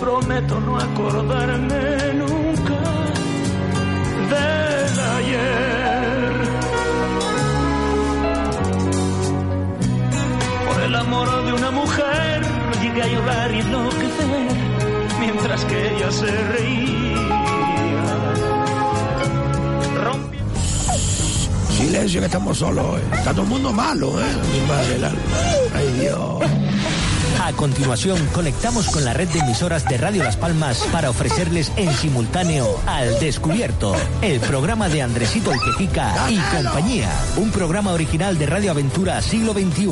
prometo no acordarme nunca del ayer. Por el amor de una mujer llegué a llorar y enloquecer mientras que ella se reía. Rompiendo Silencio que estamos solos. eh. Está todo el mundo malo, ¿eh? Mi madre. Ay, Dios. A continuación, conectamos con la red de emisoras de Radio Las Palmas para ofrecerles en simultáneo Al Descubierto, el programa de Andresito el Quejica y compañía. Un programa original de Radio Aventura Siglo XXI.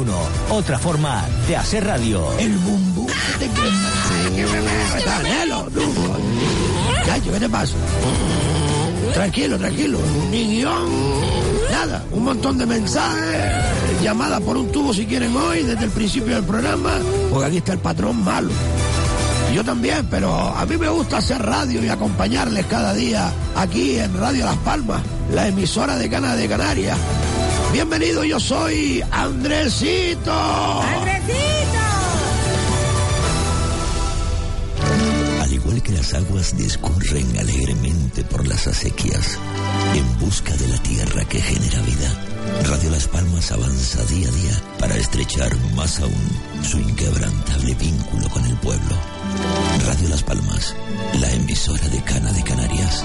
Otra forma de hacer radio. El bumbu. ¿Qué te crees? Canelo, tú. Chacho, ¿qué te pasa? Tranquilo, tranquilo. Ni guion. Nada, un montón de mensajes. Llamadas por un tubo si quieren hoy, desde el principio del programa. Porque aquí está el patrón malo. Yo también, pero a mí me gusta hacer radio y acompañarles cada día aquí en Radio Las Palmas, la emisora de Cana de Canarias. Bienvenido, yo soy Andresito. Al igual que las aguas discurren alegremente por las acequias, en busca de la tierra que genera vida, Radio Las Palmas avanza día a día para estrechar más aún su inquebrantable vínculo con el pueblo. Radio Las Palmas, la emisora de Cana de Canarias.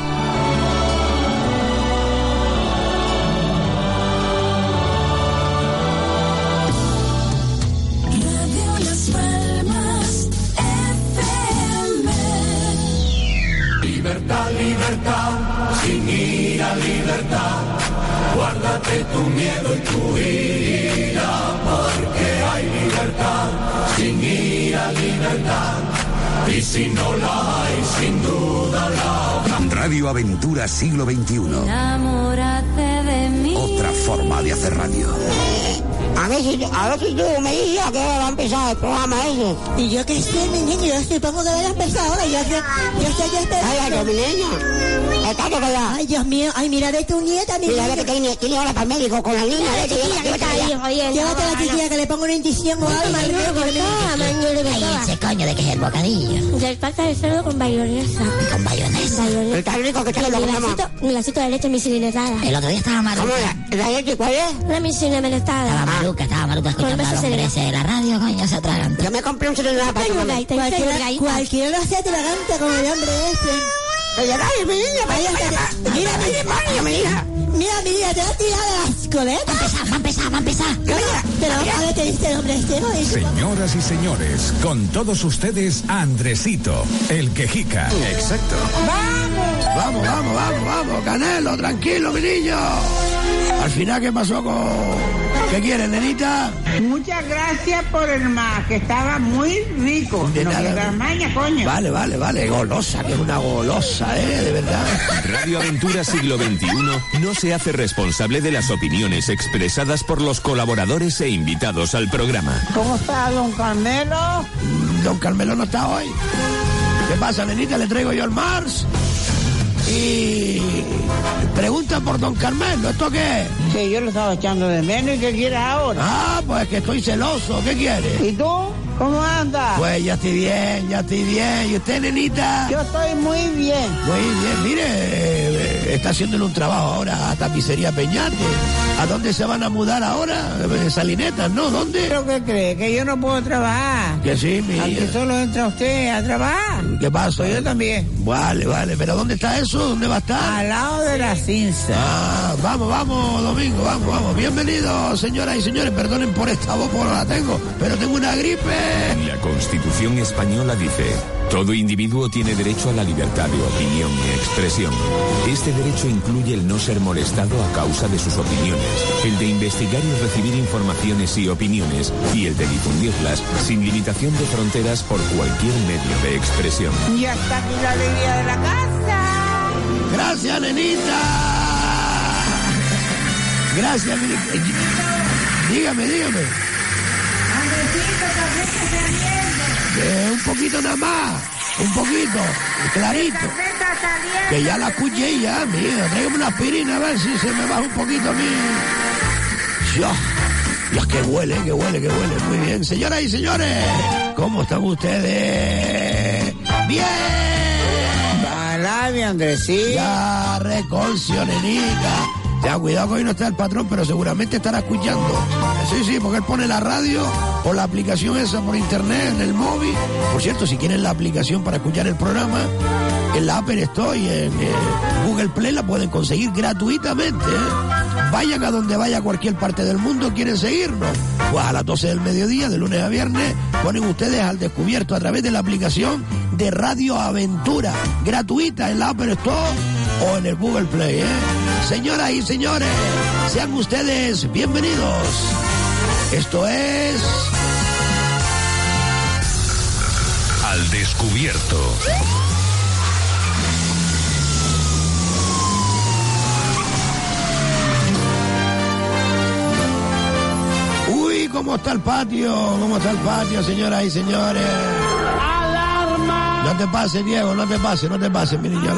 Radio Las Palmas FM. Libertad, libertad, sin ira, libertad. Guárdate tu miedo y tu ira, porque hay libertad, sin ira, libertad. Y si no la hay, sin duda la habrá. Radio Aventura Siglo XXI. Enamórate de mí. Otra forma de hacer radio. A ver si, a ver si tú me dices qué hora va a empezar el programa ese. Y yo que sé, mi niño, yo supongo que vaya a empezar ahora. Yo sé, yo sé que este... Ay, ay, mi niña. Estate callada. Ay, Dios mío, ay, mira de tu nieta, mi Mira, que tiene, tiene hora para el médico con la niña. Mira, chiquilla, que está ahí, jodiendo. Llévate a la chiquilla que le pongo una inyección o algo. que Ay, ese coño de que es el bocadillo. Del pasta de cerdo con bayonesa. Con bayonesa. Bayonesa. Está rico que está Y lo vasito, un vasito de leche misilinetada. El otro día estaba maluca. ¿Cómo la, la leche cuál es? Una misilinetada. Estaba maluca, estaba maluca escuchando Con a los de la radio, coño, se atragan. Yo me compré un celular para Cualquiera, cualquiera lo hace tragante como el hombre este. Dale, mi niña, vaya, Mira, mira, vaya, vaya, mi hija. Mira, mira, te va a tirar a la escoleta. Va a empezar, va a empezar, va a empezar. Pero a ver, te dice el hombre este, ¿no? Y- Señoras y señores, con todos ustedes, Andresito, el quejica. Exacto. Vamos, vamos, vamos, vamos. Canelo, tranquilo, mi niño. Al final, ¿qué pasó con...? ¿Qué quieres, nenita? Muchas gracias por el más, que estaba muy rico. De no nada. pierdas maña, coño. Vale, vale, vale. Golosa, que es una golosa, ¿eh? De verdad. Radio Aventura Siglo XXI no se hace responsable de las opiniones expresadas por los colaboradores e invitados al programa. ¿Cómo está don Carmelo? Don Carmelo no está hoy. ¿Qué pasa, nenita? Le traigo yo el Mars. Y pregunta por Don Carmelo, ¿esto qué es? Sí, yo lo estaba echando de menos y qué quieres ahora. Ah, pues que estoy celoso, ¿qué quiere? ¿Y tú? ¿Cómo andas? Pues ya estoy bien, ya estoy bien. ¿Y usted, nenita? Yo estoy muy bien. Muy bien, mire, eh, está haciéndole un trabajo ahora a Tapicería Peñate. ¿A dónde se van a mudar ahora? Eh, Salinetas, ¿no? ¿Dónde? ¿Pero qué cree? ¿Que yo no puedo trabajar? Que sí, mi... Aquí solo entra usted a trabajar. ¿Qué pasa? Pues yo también. Vale, vale, pero ¿dónde está eso? ¿Dónde va a estar? Al lado de la cinza. Ah, vamos, vamos, Domingo, vamos, vamos. Bienvenidos, señoras y señores. Perdonen por esta voz, no la tengo, pero tengo una gripe. La Constitución española dice, todo individuo tiene derecho a la libertad de opinión y expresión. Este derecho incluye el no ser molestado a causa de sus opiniones, el de investigar y recibir informaciones y opiniones, y el de difundirlas sin limitación de fronteras por cualquier medio de expresión. Ya está aquí la alegría de la casa. Gracias, nenita. Gracias, nenita. Dígame, dígame. Eh, un poquito nada más. Un poquito. Clarito. Que ya la escuché ya, mira. Tráigame una aspirina a ver si se me baja un poquito a mí. Dios. Dios, que huele, que huele, que huele. Muy bien. Señoras y señores, ¿cómo están ustedes? Bien. Andresito. Ya, reconcio, nenica. Ya, cuidado que hoy no está el patrón, pero seguramente estará escuchando. Sí, sí, porque él pone la radio o la aplicación esa por internet, en el móvil. Por cierto, si quieren la aplicación para escuchar el programa, en la Apple Store y en eh, Google Play la pueden conseguir gratuitamente. ¿eh? Vayan a donde vaya a cualquier parte del mundo, quieren seguirnos. Pues a las 12 del mediodía, de lunes a viernes, ponen ustedes al descubierto a través de la aplicación de Radio Aventura, gratuita en la Apple Store o en el Google Play. ¿eh? Señoras y señores, sean ustedes bienvenidos. Esto es... Al descubierto. Uy, ¿cómo está el patio? ¿Cómo está el patio, señoras y señores? No te pases, Diego, no te pases, no te pases, mi niño.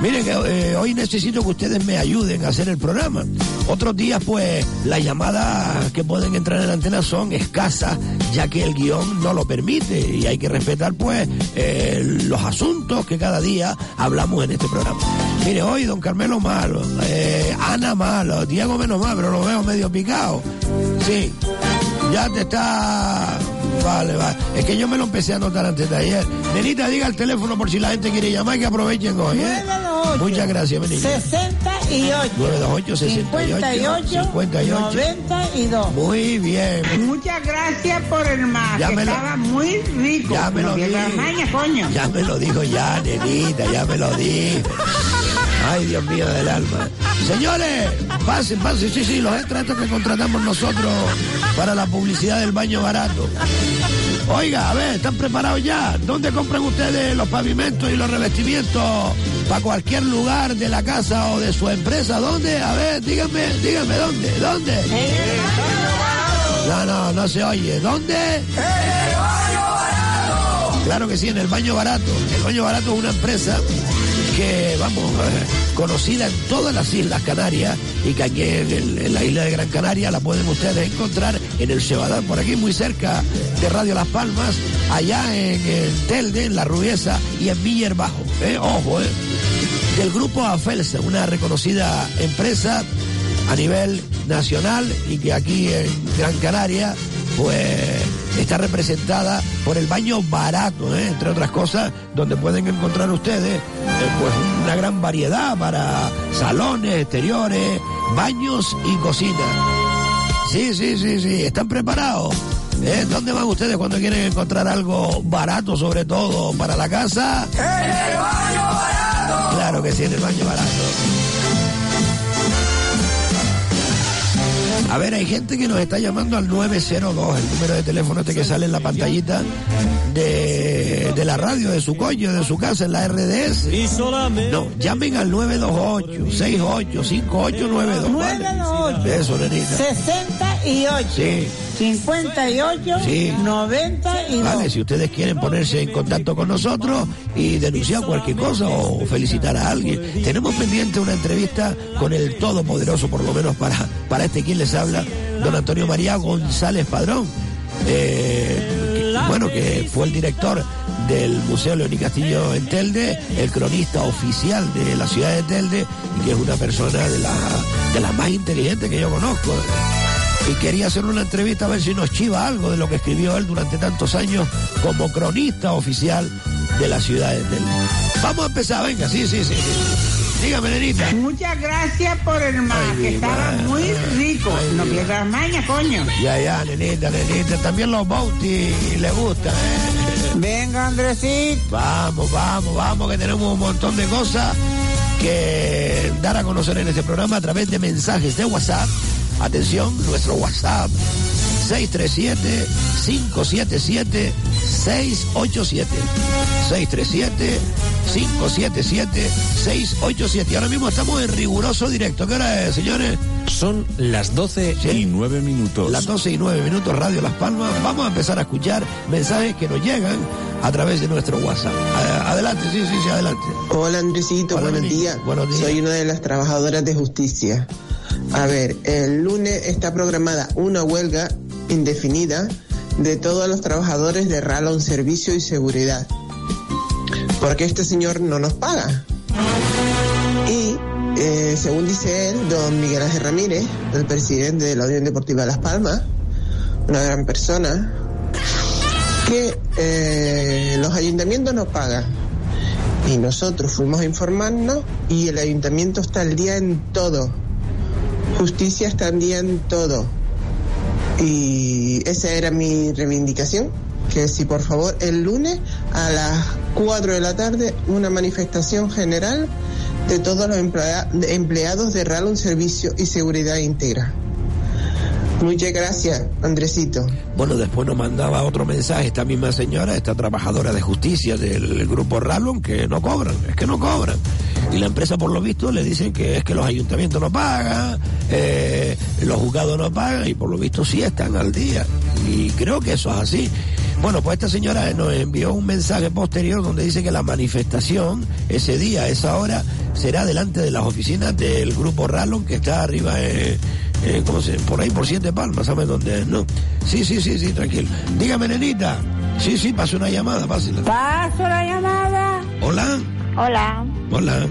Miren eh, hoy necesito que ustedes me ayuden a hacer el programa. Otros días, pues, las llamadas que pueden entrar en la antena son escasas, ya que el guion no lo permite y hay que respetar, pues, eh, los asuntos que cada día hablamos en este programa. Mire, hoy don Carmelo malo, eh, Ana malo, Diego menos mal, pero lo veo medio picado. Sí, ya te está... Vale, vale. Es que yo me lo empecé a anotar antes de ayer. Nenita, diga el teléfono por si la gente quiere llamar y que aprovechen hoy, ¿eh? 928. Muchas gracias, mi niña. 68. 928 68 58 92. Muy bien. Muchas gracias por el más, Ya que me lo- estaba muy rico. Ya me lo dijo. Ya me lo dijo ya, nenita, ya me lo dijo. Ay, Dios mío del alma. Señores, pasen, pasen, sí, sí, los extras que contratamos nosotros para la publicidad del baño barato. Oiga, a ver, ¿están preparados ya? ¿Dónde compran ustedes los pavimentos y los revestimientos para cualquier lugar de la casa o de su empresa? ¿Dónde? A ver, díganme, díganme, ¿dónde? ¿Dónde? No, no, no se oye. ¿Dónde? Claro que sí, en el baño barato. El baño barato es una empresa que, vamos, eh, conocida en todas las Islas Canarias y que aquí en, la isla de Gran Canaria la pueden ustedes encontrar en el Cebadán, por aquí muy cerca de Radio Las Palmas, allá en el Telde, en La Rubiesa y en Miller Bajo. ¿eh? Ojo, ¿eh? Del grupo Afelsa, una reconocida empresa a nivel nacional y que aquí en Gran Canaria pues está representada por el baño barato, ¿eh? entre otras cosas, donde pueden encontrar ustedes eh, pues una gran variedad para salones, exteriores, baños y cocina. Sí, sí, sí, sí, están preparados. ¿Eh? ¿Dónde van ustedes cuando quieren encontrar algo barato, sobre todo para la casa? ¡En el baño barato! Claro que sí, en el baño barato. A ver, hay gente que nos está llamando al 902, el número de teléfono este que sale en la pantallita de, de la radio, de su coño, de su casa, en la RDS. No, llamen al 928 68 5892. ¿vale? 928. Eso, nenita. 68. Sí. 58. Sí. 92. Vale, si ustedes quieren ponerse en contacto con nosotros y denunciar cualquier cosa o felicitar a alguien, tenemos pendiente una entrevista con el todopoderoso, por lo menos para, para este quien les habla, don Antonio María González Padrón. Eh, que- bueno, que fue el director del Museo León y Castillo en Telde, el cronista oficial de la ciudad de Telde y que es una persona de, la, de las más inteligentes que yo conozco y quería hacer una entrevista a ver si nos chiva algo de lo que escribió él durante tantos años como cronista oficial de la ciudad de Telde. Vamos a empezar, venga, sí, sí, sí. Dígame, nenita. Muchas gracias por el Ay, que estaba muy rico. Ay, No pierdas maña, coño. Ya, ya, nenita, nenita. También los Bounty le gusta, ¿eh? Venga, Andresito. Vamos, vamos, vamos, que tenemos un montón de cosas que dar a conocer en este programa a través de mensajes de WhatsApp. Atención, nuestro WhatsApp 637-577-687. 637-577-687. Y ahora mismo estamos en riguroso directo. ¿Qué hora es, señores? Son las 12 y 9 minutos. Las 12 y 9 minutos, Radio Las Palmas. Vamos a empezar a escuchar mensajes que nos llegan a través de nuestro WhatsApp. Adelante, sí, sí, sí, adelante. Hola Andresito, Hola, buenos días. Buenos días. Soy una de las trabajadoras de justicia. A ver, el lunes está programada una huelga indefinida de todos los trabajadores de Ralon Servicio y Seguridad. Porque este señor no nos paga. Y eh, según dice él, don Miguel Ángel Ramírez, el presidente de la Unión Deportiva de Las Palmas, una gran persona, que eh, los ayuntamientos no pagan. Y nosotros fuimos a informarnos y el ayuntamiento está al día en todo. Justicia está al día en todo. Y esa era mi reivindicación, que si por favor el lunes a las 4 de la tarde una manifestación general de todos los empleados de RAL Servicio y Seguridad Íntegra. Muchas gracias, Andresito. Bueno, después nos mandaba otro mensaje esta misma señora, esta trabajadora de justicia del grupo Rallon, que no cobran, es que no cobran. Y la empresa, por lo visto, le dicen que es que los ayuntamientos no pagan, eh, los juzgados no pagan, y por lo visto sí están al día. Y creo que eso es así. Bueno, pues esta señora nos envió un mensaje posterior donde dice que la manifestación ese día, esa hora, será delante de las oficinas del grupo Rallon que está arriba en, en- ¿cómo se? por ahí por siete palmas, ¿sabes dónde es? No. Sí, sí, sí, sí, tranquilo. Dígame, nenita. Sí, sí, pase una llamada, pásela. Paso la llamada. Hola, Hola, hola.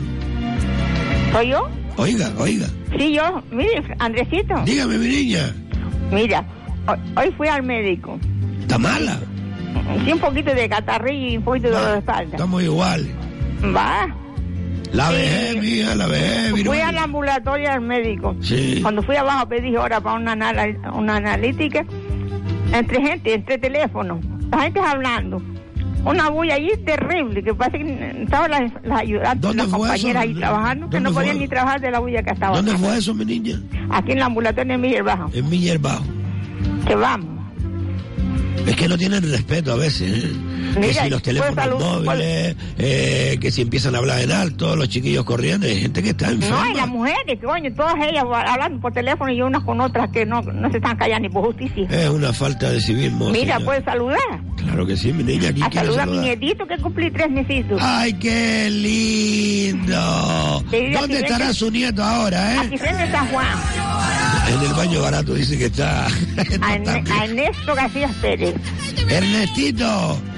¿soy yo? Oiga, oiga. Sí, yo. Mire, Andresito. Dígame, mi niña. Mira, hoy, hoy fui al médico. ¿Está mala? Sí, un poquito de catarrillo y un poquito de dolor de espalda. Estamos igual. Va. La vejez, mija, la vejez, Fui al ambulatorio del médico. Sí. Cuando fui abajo pedí hora para una, anal- una analítica. Entre gente, entre teléfonos. La gente hablando. Una bulla allí terrible, que parece que estaban las, las ayudantes, ¿Dónde las compañeras ahí trabajando, que ¿Dónde no podían ni trabajar de la bulla que estaba. ¿Dónde fue eso, mi niña? Aquí en el ambulatorio de Miguel Bajo. En Miller Bajo. Que vamos. Es que no tienen respeto a veces. ¿eh? que si los teléfonos móviles, eh, que si empiezan a hablar en alto, los chiquillos corriendo, hay gente que está enferma. No, y las mujeres, coño, todas ellas hablando por teléfono y unas con otras que no, no se están callando ni por justicia. Es una falta de civismo. Mira, señora. puedes saludar. Claro que sí, mi niña. ¿quién A saludar a mi nietito que cumplí tres mesitos. ¡Ay, qué lindo! ¿Dónde estará su nieto ahora, eh? Aquí frente San Juan. En el baño barato dice que está. A, a Ernesto García Pérez. Ernestito,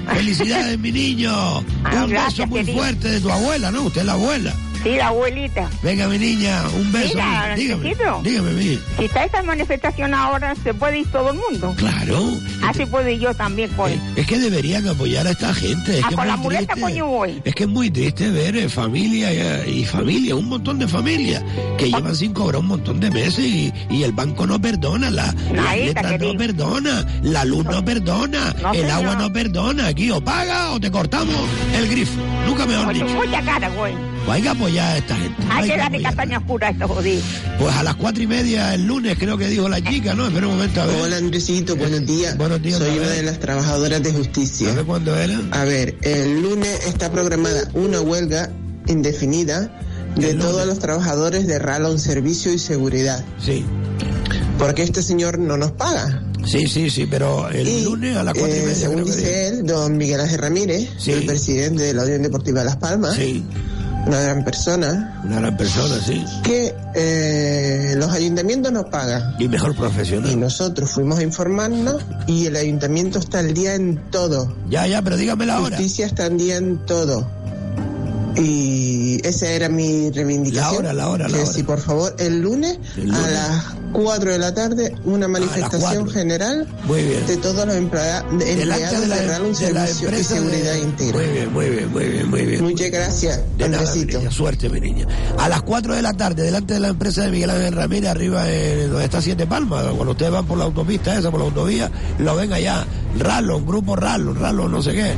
felicidades, mi niño. Ay, un gracias, beso muy querido. fuerte de tu abuela, ¿no? Usted es la abuela. Sí, la abuelita. Venga, mi niña, un beso. Mira, dígame, dígame, mi. Si está esta manifestación ahora, se puede ir todo el mundo. Claro. Así puedo ir yo también, pues. Es que deberían apoyar a esta gente. Es Ah, que es con la muleta, triste. coño, voy. Es que es muy triste ver eh, familia y, y familia, un montón de familias que llevan sin cobrar un montón de meses y, y el banco no perdona, la, la letra no perdona, la luz no, perdona, No, el señor. agua no perdona. Aquí o paga o te cortamos el grifo. Nunca mejor Con dicho. mucha cara, güey. Pues hay que apoyar a esta gente. Hay que darle apoyar. castaña oscura a estos jodidos. Pues a las cuatro y media el lunes creo que dijo la chica, ¿no? Espera un momento a ver. Hola Andresito, buenos días. Buenos días, Soy una de las trabajadoras de justicia. ¿Sabe cuándo era? A ver, el lunes está programada una huelga indefinida de todos los trabajadores de Rallon Servicio y Seguridad. Sí. Porque este señor no nos paga. Sí, sí, sí, pero el Y, lunes a las cuatro y eh, media. según dice él, don Miguel Ángel Ramírez, Sí. el presidente de la Unión Deportiva de Las Palmas, Sí, una gran persona, una gran persona, sí. que eh, los ayuntamientos nos pagan. Y mejor Y profesional. nosotros fuimos a informarnos y el ayuntamiento está al día en todo. Ya, ya, pero dígame la hora. Justicia está al día en todo. Y esa era mi reivindicación. La hora, la hora, la que hora. si por favor el lunes, El a las 4 de la tarde una manifestación general Muy bien. de todos los emplea- de empleados de la, de Rallon de la Servicio de- Seguridad Íntegra. Muy bien, muy bien, muy bien, muy bien. Muchas gracias, De nada, mi niña, suerte, mi niña. A las 4 de la tarde, delante de la empresa de Miguel Ángel Ramírez, arriba en donde está Siete Palmas, cuando ustedes van por la autopista esa, por la autovía, lo ven allá. Rallon, grupo Rallon, Rallon, no sé qué.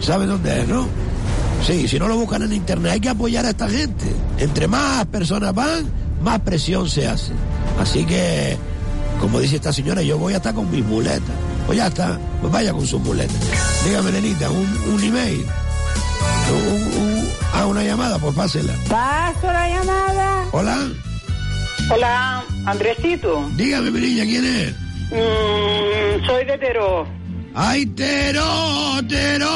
¿Saben dónde es, no? Sí, si no lo buscan en internet, hay que apoyar a esta gente. Entre más personas van, más presión se hace. Así que, como dice esta señora, yo voy a estar con mis muletas. Pues ya está, pues vaya con sus muletas. Dígame, nenita, un, un email. Un- un- ah, una llamada, pues pásela. Paso la llamada. Hola, Hola, Andresito. dígame, mi niña, ¿quién es? Mm, soy de Teró. ¡Ay, Tero, Tero,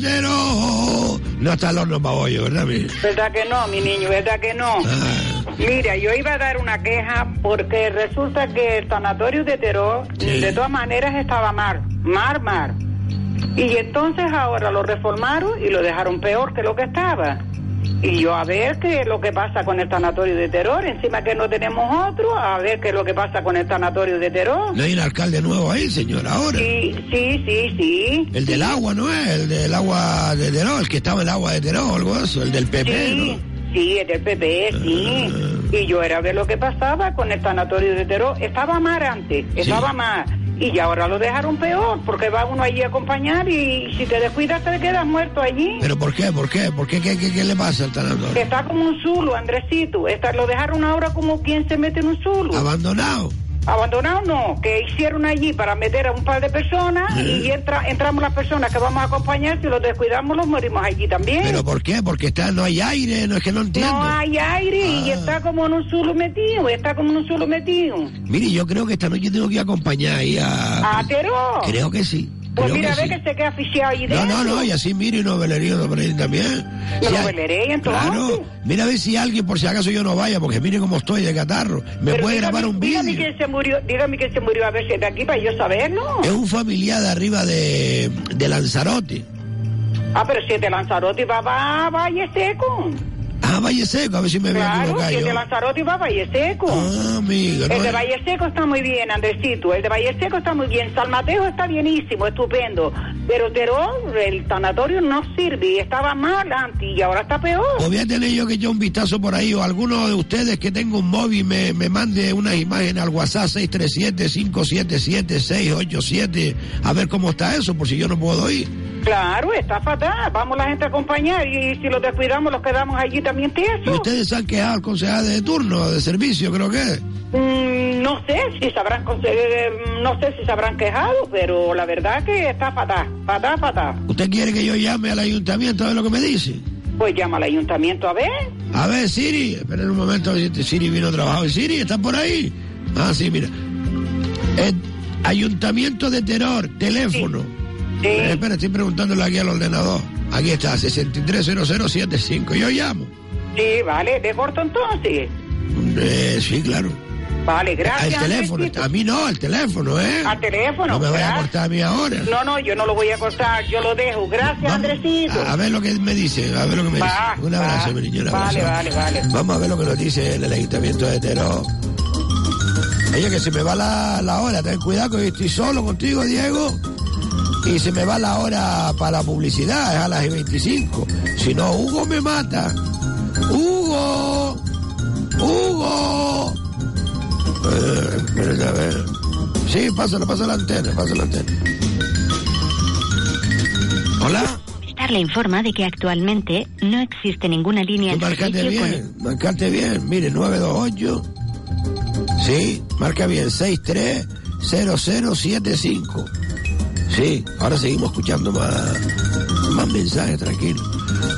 Tero! No está el horno para bollo, ¿verdad, mi? ¿Verdad que no, mi niño? ¿Verdad que no? Ah, Mira, yo iba a dar una queja porque resulta que el sanatorio de Teró, Sí. de todas maneras, estaba mar, mar, mar. Y entonces ahora lo reformaron y lo dejaron peor que lo que estaba. Y yo a ver qué es lo que pasa con el tanatorio de terror, encima que no tenemos otro, a ver qué es lo que pasa con el tanatorio de terror. ¿No hay un alcalde nuevo ahí, señor, ahora? Sí, sí, sí, sí. El del agua, ¿no es? El del agua de Teró, el que estaba en el agua de Teró, algo eso, el del PP, Sí, ¿no? sí, es del PP, sí. Y yo era a ver lo que pasaba con el tanatorio de terror. Estaba mal antes, estaba mal. Y ya ahora lo dejaron peor, porque va uno allí a acompañar y si te descuidas te quedas muerto allí. ¿Pero por qué? ¿Por qué? ¿Por qué? ¿Qué, qué, qué le pasa al tanatorio? Está como un zulo, Andresito. Está, lo dejaron ahora como quien se mete en un zulo. ¿Abandonado? Abandonado no, que hicieron allí para meter a un par de personas y entra, entramos las personas que vamos a acompañar, si los descuidamos los morimos allí también. ¿Pero por qué? Porque está, no hay aire, no es que no entiendo. no hay aire y Ah. está como en un zulo metido, está como en un zulo metido. Mire, yo creo que esta noche tengo que acompañar ahí a... ¿A Teró? Creo que sí. Pues mira, que ve sí. que se queda asfixiado ahí No, dentro. no, no, y así mire y novelería no ahí también. ¿Lo Si noveleré, entonces? Claro, mira a ver si alguien, por si acaso yo no vaya, porque mire cómo estoy de catarro, me Pero puede dígame- grabar un Dígame vídeo. quién se murió, dígame quién se murió a ver si es de aquí para yo saberlo. Es un familiar de arriba de, de Lanzarote. Ah, pero si es de Lanzarote va va a Valle Seco. Ah, Valle Seco, a ver si me Claro, es yo. de Lanzarote va a Valle Seco. Ah, amiga, El de es- Valle Seco está muy bien, Andresito. El de Valle Seco está muy bien. San Mateo está bienísimo, estupendo. Pero Terón, el tanatorio no sirve. y Estaba mal antes y ahora está peor. O voy a tener yo que echar un vistazo por ahí, o alguno de ustedes que tenga un móvil me, me mande unas imágenes al WhatsApp 637-577-687, a ver cómo está eso, por si yo no puedo ir. Claro, está fatal. Vamos la gente a acompañar y si los descuidamos, los quedamos allí también Y tiesos. ustedes han quejado al concejal de turno, de servicio, creo que. Mm, no sé si sabrán conseguir, no sé si se habrán quejado, pero la verdad que está fatal, fatal, fatal. ¿Usted quiere que yo llame al ayuntamiento a ver lo que me dice? Pues llama al ayuntamiento a ver. A ver, Siri, esperen un momento, si Siri vino a trabajar. Siri, ¿está por ahí? Ah, sí, mira. Eh, ayuntamiento de Terror, teléfono. Eh, espera, estoy preguntándole aquí al ordenador. Aquí está, 630075. Yo llamo. Sí, vale, de corto entonces. Eh, sí, claro. Vale, gracias. Al teléfono, Andresito. a mí no, al teléfono, ¿eh? Al teléfono. No me vaya a cortar a mí ahora. No, no, yo no lo voy a cortar, yo lo dejo. Gracias, Andresito. A, ver lo que me dice, a ver lo que me Va, dice. Un abrazo, mi niño, un Vale, abrazo. vale, vale. Vamos a ver lo que nos dice el, el ayuntamiento de Teró. Oye, que se me va la, la hora, ten cuidado que hoy estoy solo contigo, Diego. Y se me va la hora para la publicidad, es a las 25. Si no, Hugo me mata. Eh, espérate, a ver. Sí, pásalo, pasa la antena, pasa la antena. Hola. Movistar le informa de que actualmente no existe ninguna línea en Marcate con bien, marcate bien. Mire, 928. Sí, marca bien, 630075. Sí, ahora seguimos escuchando más, más mensajes, tranquilo.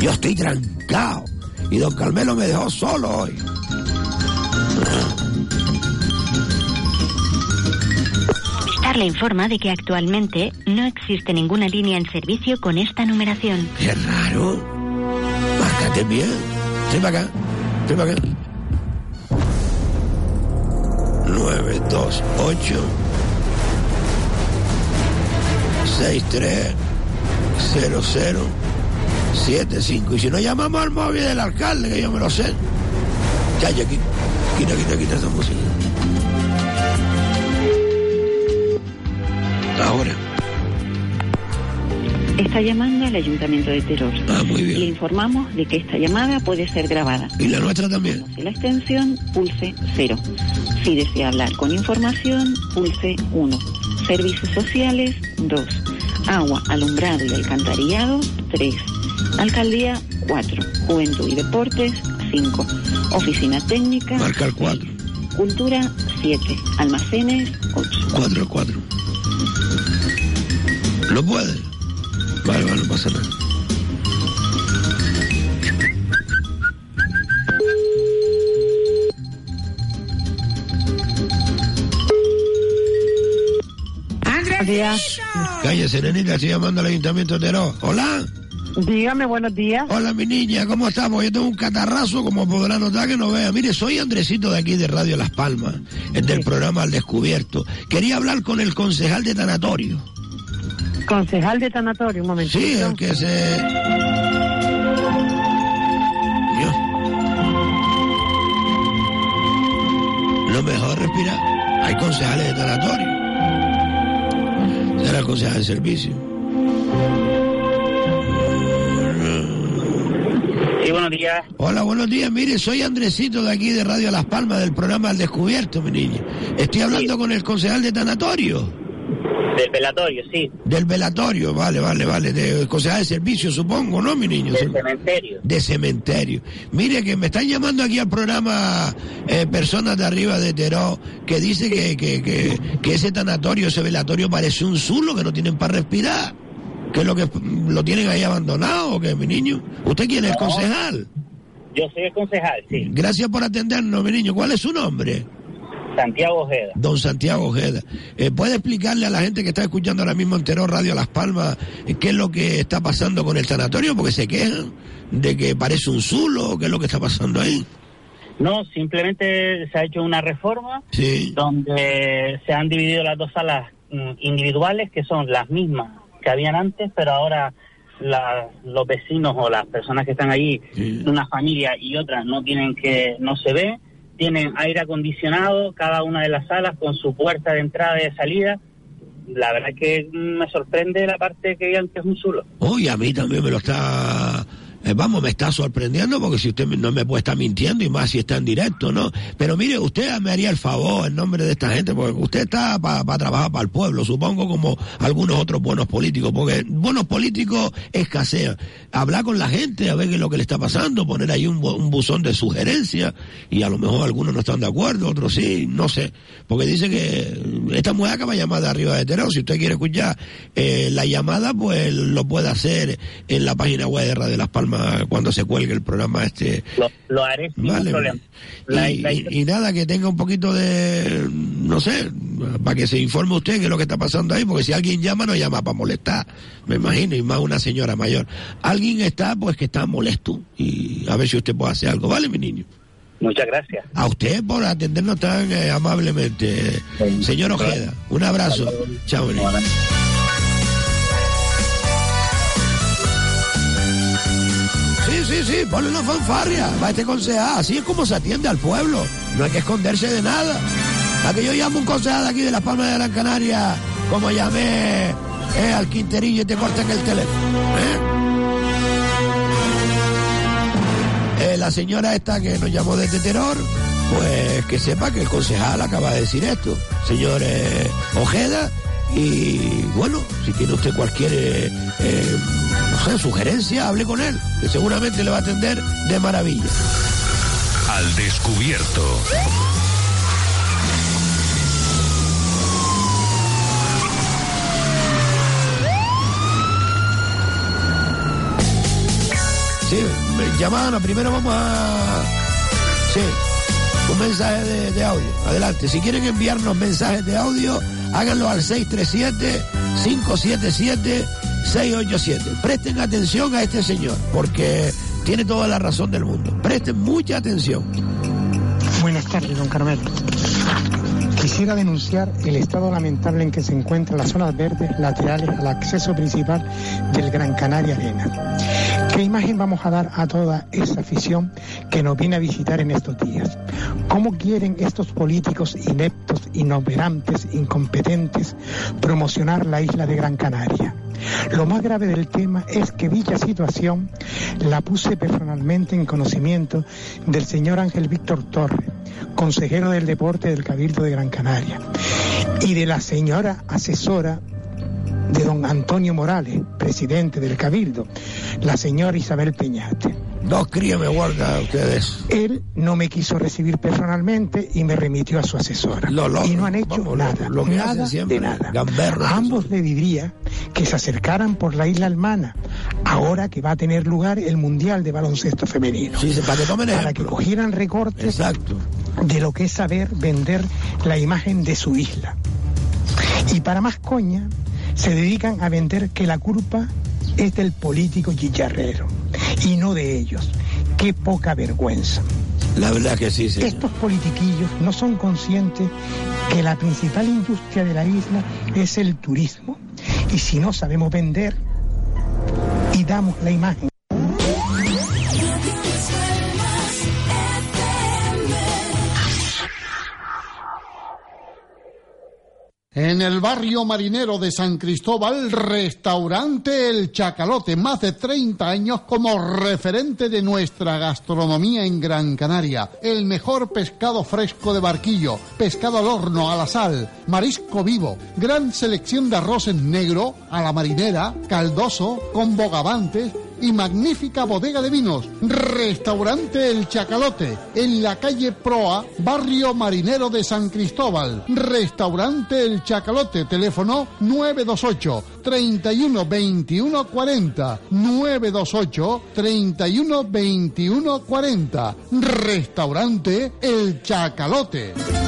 Yo estoy trancado. Y don Carmelo me dejó solo hoy. Movistar le informa de que actualmente no existe ninguna línea en servicio con esta numeración. Qué raro. Márcate bien. Estoy para acá. Estoy para acá. 928 630075. Y si no llamamos al móvil del alcalde, que yo me lo sé. Ya, ya, quita, quita, quita, esa música. Ahora. Está llamando al Ayuntamiento de Terror. Ah, muy bien. Le informamos de que esta llamada puede ser grabada. Y la nuestra también. Si la extensión, pulse 0. Si desea hablar con información, pulse 1. Servicios sociales, 2. Agua, alumbrado y alcantarillado, 3. Alcaldía, 4. Juventud y deportes, 5. Oficina técnica, Marca el 4. cultura, 7. Almacenes, 8. 4 al 4. ¿Lo puede? Vale, vale, no pasa nada. días. Calle Serenita, estoy llamando al Ayuntamiento de Hola. Dígame, buenos días. Hola, mi niña, ¿cómo estamos? Yo tengo un catarrazo, como podrá notar que no vea. Mire, soy Andresito de aquí de Radio Las Palmas, el del programa Al Descubierto. Quería hablar con el concejal de tanatorio. ¿Concejal de tanatorio? Un momento. Sí, el que se... Dios. Lo mejor respirar. Hay concejales de tanatorio servicio. Sí, buenos días. Hola, buenos días. Mire, soy Andresito de aquí de Radio Las Palmas, del programa Al Descubierto, mi niño. Estoy hablando con el concejal de Tanatorio. Del velatorio, sí. Del velatorio, vale, vale, vale. De concejal de servicio, supongo, ¿no, mi niño? Del cementerio. De cementerio. Mire, que me están llamando aquí al programa eh, personas de arriba de Teró que dice que, que, que, que ese tanatorio, ese velatorio parece un zulo, que no tienen para respirar. Que es lo que lo tienen ahí abandonado, que mi niño. ¿Usted quién es, No. concejal? Yo soy el concejal, sí. Gracias por atendernos, mi niño. ¿Cuál es su nombre? Santiago Ojeda. Don Santiago Ojeda. Eh, ¿Puede explicarle a la gente que está escuchando ahora mismo en Terror Radio Las Palmas eh, qué es lo que está pasando con el sanatorio? Porque se quejan de que parece un zulo, qué es lo que está pasando ahí. No, simplemente se ha hecho una reforma Sí. donde se han dividido las dos salas mm, individuales, que son las mismas que habían antes, pero ahora la- los vecinos o las personas que están allí, una familia y otra, no tienen que, no se ve, tienen aire acondicionado cada una de las salas con su puerta de entrada y de salida. La verdad es que me sorprende la parte que digan que es un zulo. Uy, a mí también me lo está... eh, vamos, me está sorprendiendo porque si usted no me puede estar mintiendo y más si está en directo, ¿no? Pero mire, usted me haría el favor en nombre de esta gente porque usted está para trabajar para el pueblo, supongo como algunos otros buenos políticos, porque buenos políticos escasean. Hablar con la gente a ver qué es lo que le está pasando, poner ahí un, bu- un buzón de sugerencias y a lo mejor algunos no están de acuerdo, otros sí, no sé. Porque dice que esta mujer acaba de llamar de arriba de Tereo. Si usted quiere escuchar eh, la llamada, pues lo puede hacer en la página web de Radio Las Palmas cuando se cuelgue el programa este. Lo, lo haré sin Vale. problema. La- y, la- y- y nada, que tenga un poquito de, no sé, para que se informe usted qué es lo que está pasando ahí, porque si alguien llama, no llama para molestar, me imagino, y más una señora mayor. Alguien está, pues que está molesto, y a ver si usted puede hacer algo, ¿vale, mi niño? Muchas gracias. A usted por atendernos tan eh, amablemente, señor Ojeda. Un abrazo. Chao, Sí, sí, ponle una fanfarria, va este concejal, así es como se atiende al pueblo, no hay que esconderse de nada. A que yo llamo un concejal de aquí de Las Palmas de Gran Canaria, como llamé eh, al Quinterillo y te cortan el teléfono. ¿eh? Eh, la señora esta que nos llamó desde Terror, pues que sepa que el concejal acaba de decir esto, señor Ojeda, y bueno, si tiene usted cualquier sugerencia, hable con él, que seguramente le va a atender de maravilla. Al descubierto. Sí, llamada, primero vamos a... Sí, un mensaje de, de audio. Adelante, si quieren enviarnos mensajes de audio, háganlo al 637-577-687. Presten atención a este señor, porque tiene toda la razón del mundo. Presten mucha atención. Buenas tardes, don Carmelo. Quisiera denunciar el estado lamentable en que se encuentran las zonas verdes laterales al acceso principal del Gran Canaria Arena. ¿Qué imagen vamos a dar a toda esa afición que nos viene a visitar en estos días? ¿Cómo quieren estos políticos ineptos, inoperantes, incompetentes promocionar la isla de Gran Canaria? Lo más grave del tema es que dicha situación la puse personalmente en conocimiento del señor Ángel Víctor Torres, consejero del deporte del Cabildo de Gran Canaria, y de la señora asesora de don Antonio Morales, presidente del Cabildo, la señora Isabel Peñate. Dos crías me guarda ustedes. Él no me quiso recibir personalmente y me remitió a su asesora. y no han hecho nada, lo que nada hacen siempre, de nada. A ambos le diría que se acercaran por la isla Almana, ahora que va a tener lugar el Mundial de Baloncesto Femenino. Sí, para que tomen Para que cogieran recortes de lo que es saber vender la imagen de su isla. Y para más coña, se dedican a vender que la culpa es del político chicharrero y no de ellos. Qué poca vergüenza. La verdad que sí, sí. Estos politiquillos no son conscientes que la principal industria de la isla es el turismo. Y si no sabemos vender y damos la imagen En el barrio marinero de San Cristóbal, restaurante El Chacalote, más de 30 años como referente de nuestra gastronomía en Gran Canaria. El mejor pescado fresco de barquillo, pescado al horno, a la sal, marisco vivo, gran selección de arroz en negro, a la marinera, caldoso, con bogavantes, y magnífica bodega de vinos. Restaurante El Chacalote, en la calle Proa, barrio marinero de San Cristóbal. Restaurante El Chacalote, teléfono 928 31 21 40. 928 31 21 40. Restaurante El Chacalote.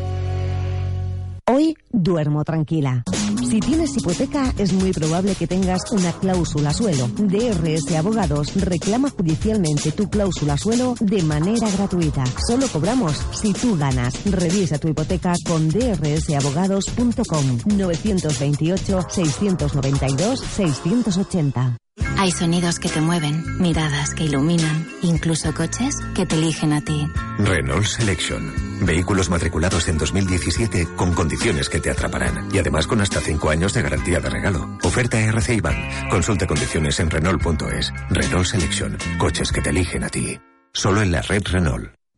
Hoy duermo tranquila. Si tienes hipoteca, es muy probable que tengas una cláusula suelo. DRS Abogados reclama judicialmente tu cláusula suelo de manera gratuita. Solo cobramos si tú ganas. Revisa tu hipoteca con drsabogados.com 928-692-680. Hay sonidos que te mueven, miradas que iluminan, incluso coches que te eligen a ti. Renault Selection. Vehículos matriculados en 2017 con condiciones que te atraparán y además con hasta 5 años de garantía de regalo. Oferta RC Bank. Consulta condiciones en Renault.es. Renault Selection. Coches que te eligen a ti. Solo en la red Renault.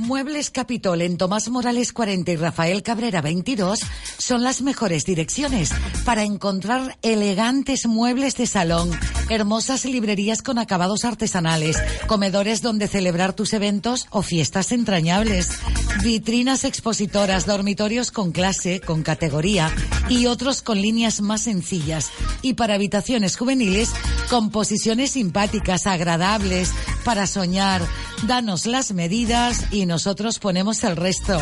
Muebles Capitol en Tomás Morales 40 y Rafael Cabrera 22 son las mejores direcciones para encontrar elegantes muebles de salón, hermosas librerías con acabados artesanales, comedores donde celebrar tus eventos o fiestas entrañables, vitrinas expositoras, dormitorios con clase, con categoría y otros con líneas más sencillas y para habitaciones juveniles con posiciones simpáticas, agradables, para soñar. Danos las medidas y nosotros ponemos el resto.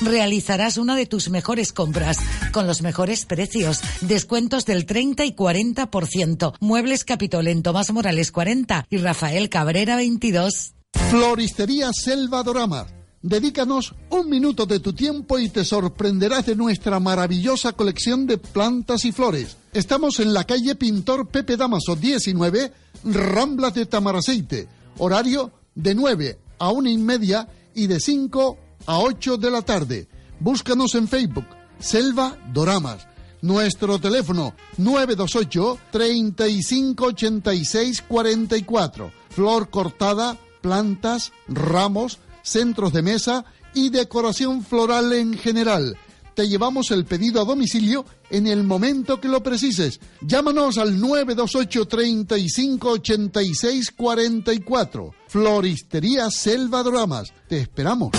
Realizarás una de tus mejores compras con los mejores precios, descuentos del 30 y 40%. Muebles Capitol en Tomás Morales 40 y Rafael Cabrera 22. Floristería Selva Dorama. Dedícanos un minuto de tu tiempo y te sorprenderás de nuestra maravillosa colección de plantas y flores. Estamos en la calle Pintor Pepe Damaso 19, Ramblas de Tamaraceite. Horario de 9 a una y media y de 5 a 8 de la tarde. Búscanos en Facebook, Selva Doramas. Nuestro teléfono 928 3586 44. Flor cortada, plantas, ramos, centros de mesa y decoración floral en general. Te llevamos el pedido a domicilio en el momento que lo precises. Llámanos al 928 35 86 44. Floristería Selva Dramas. Te esperamos.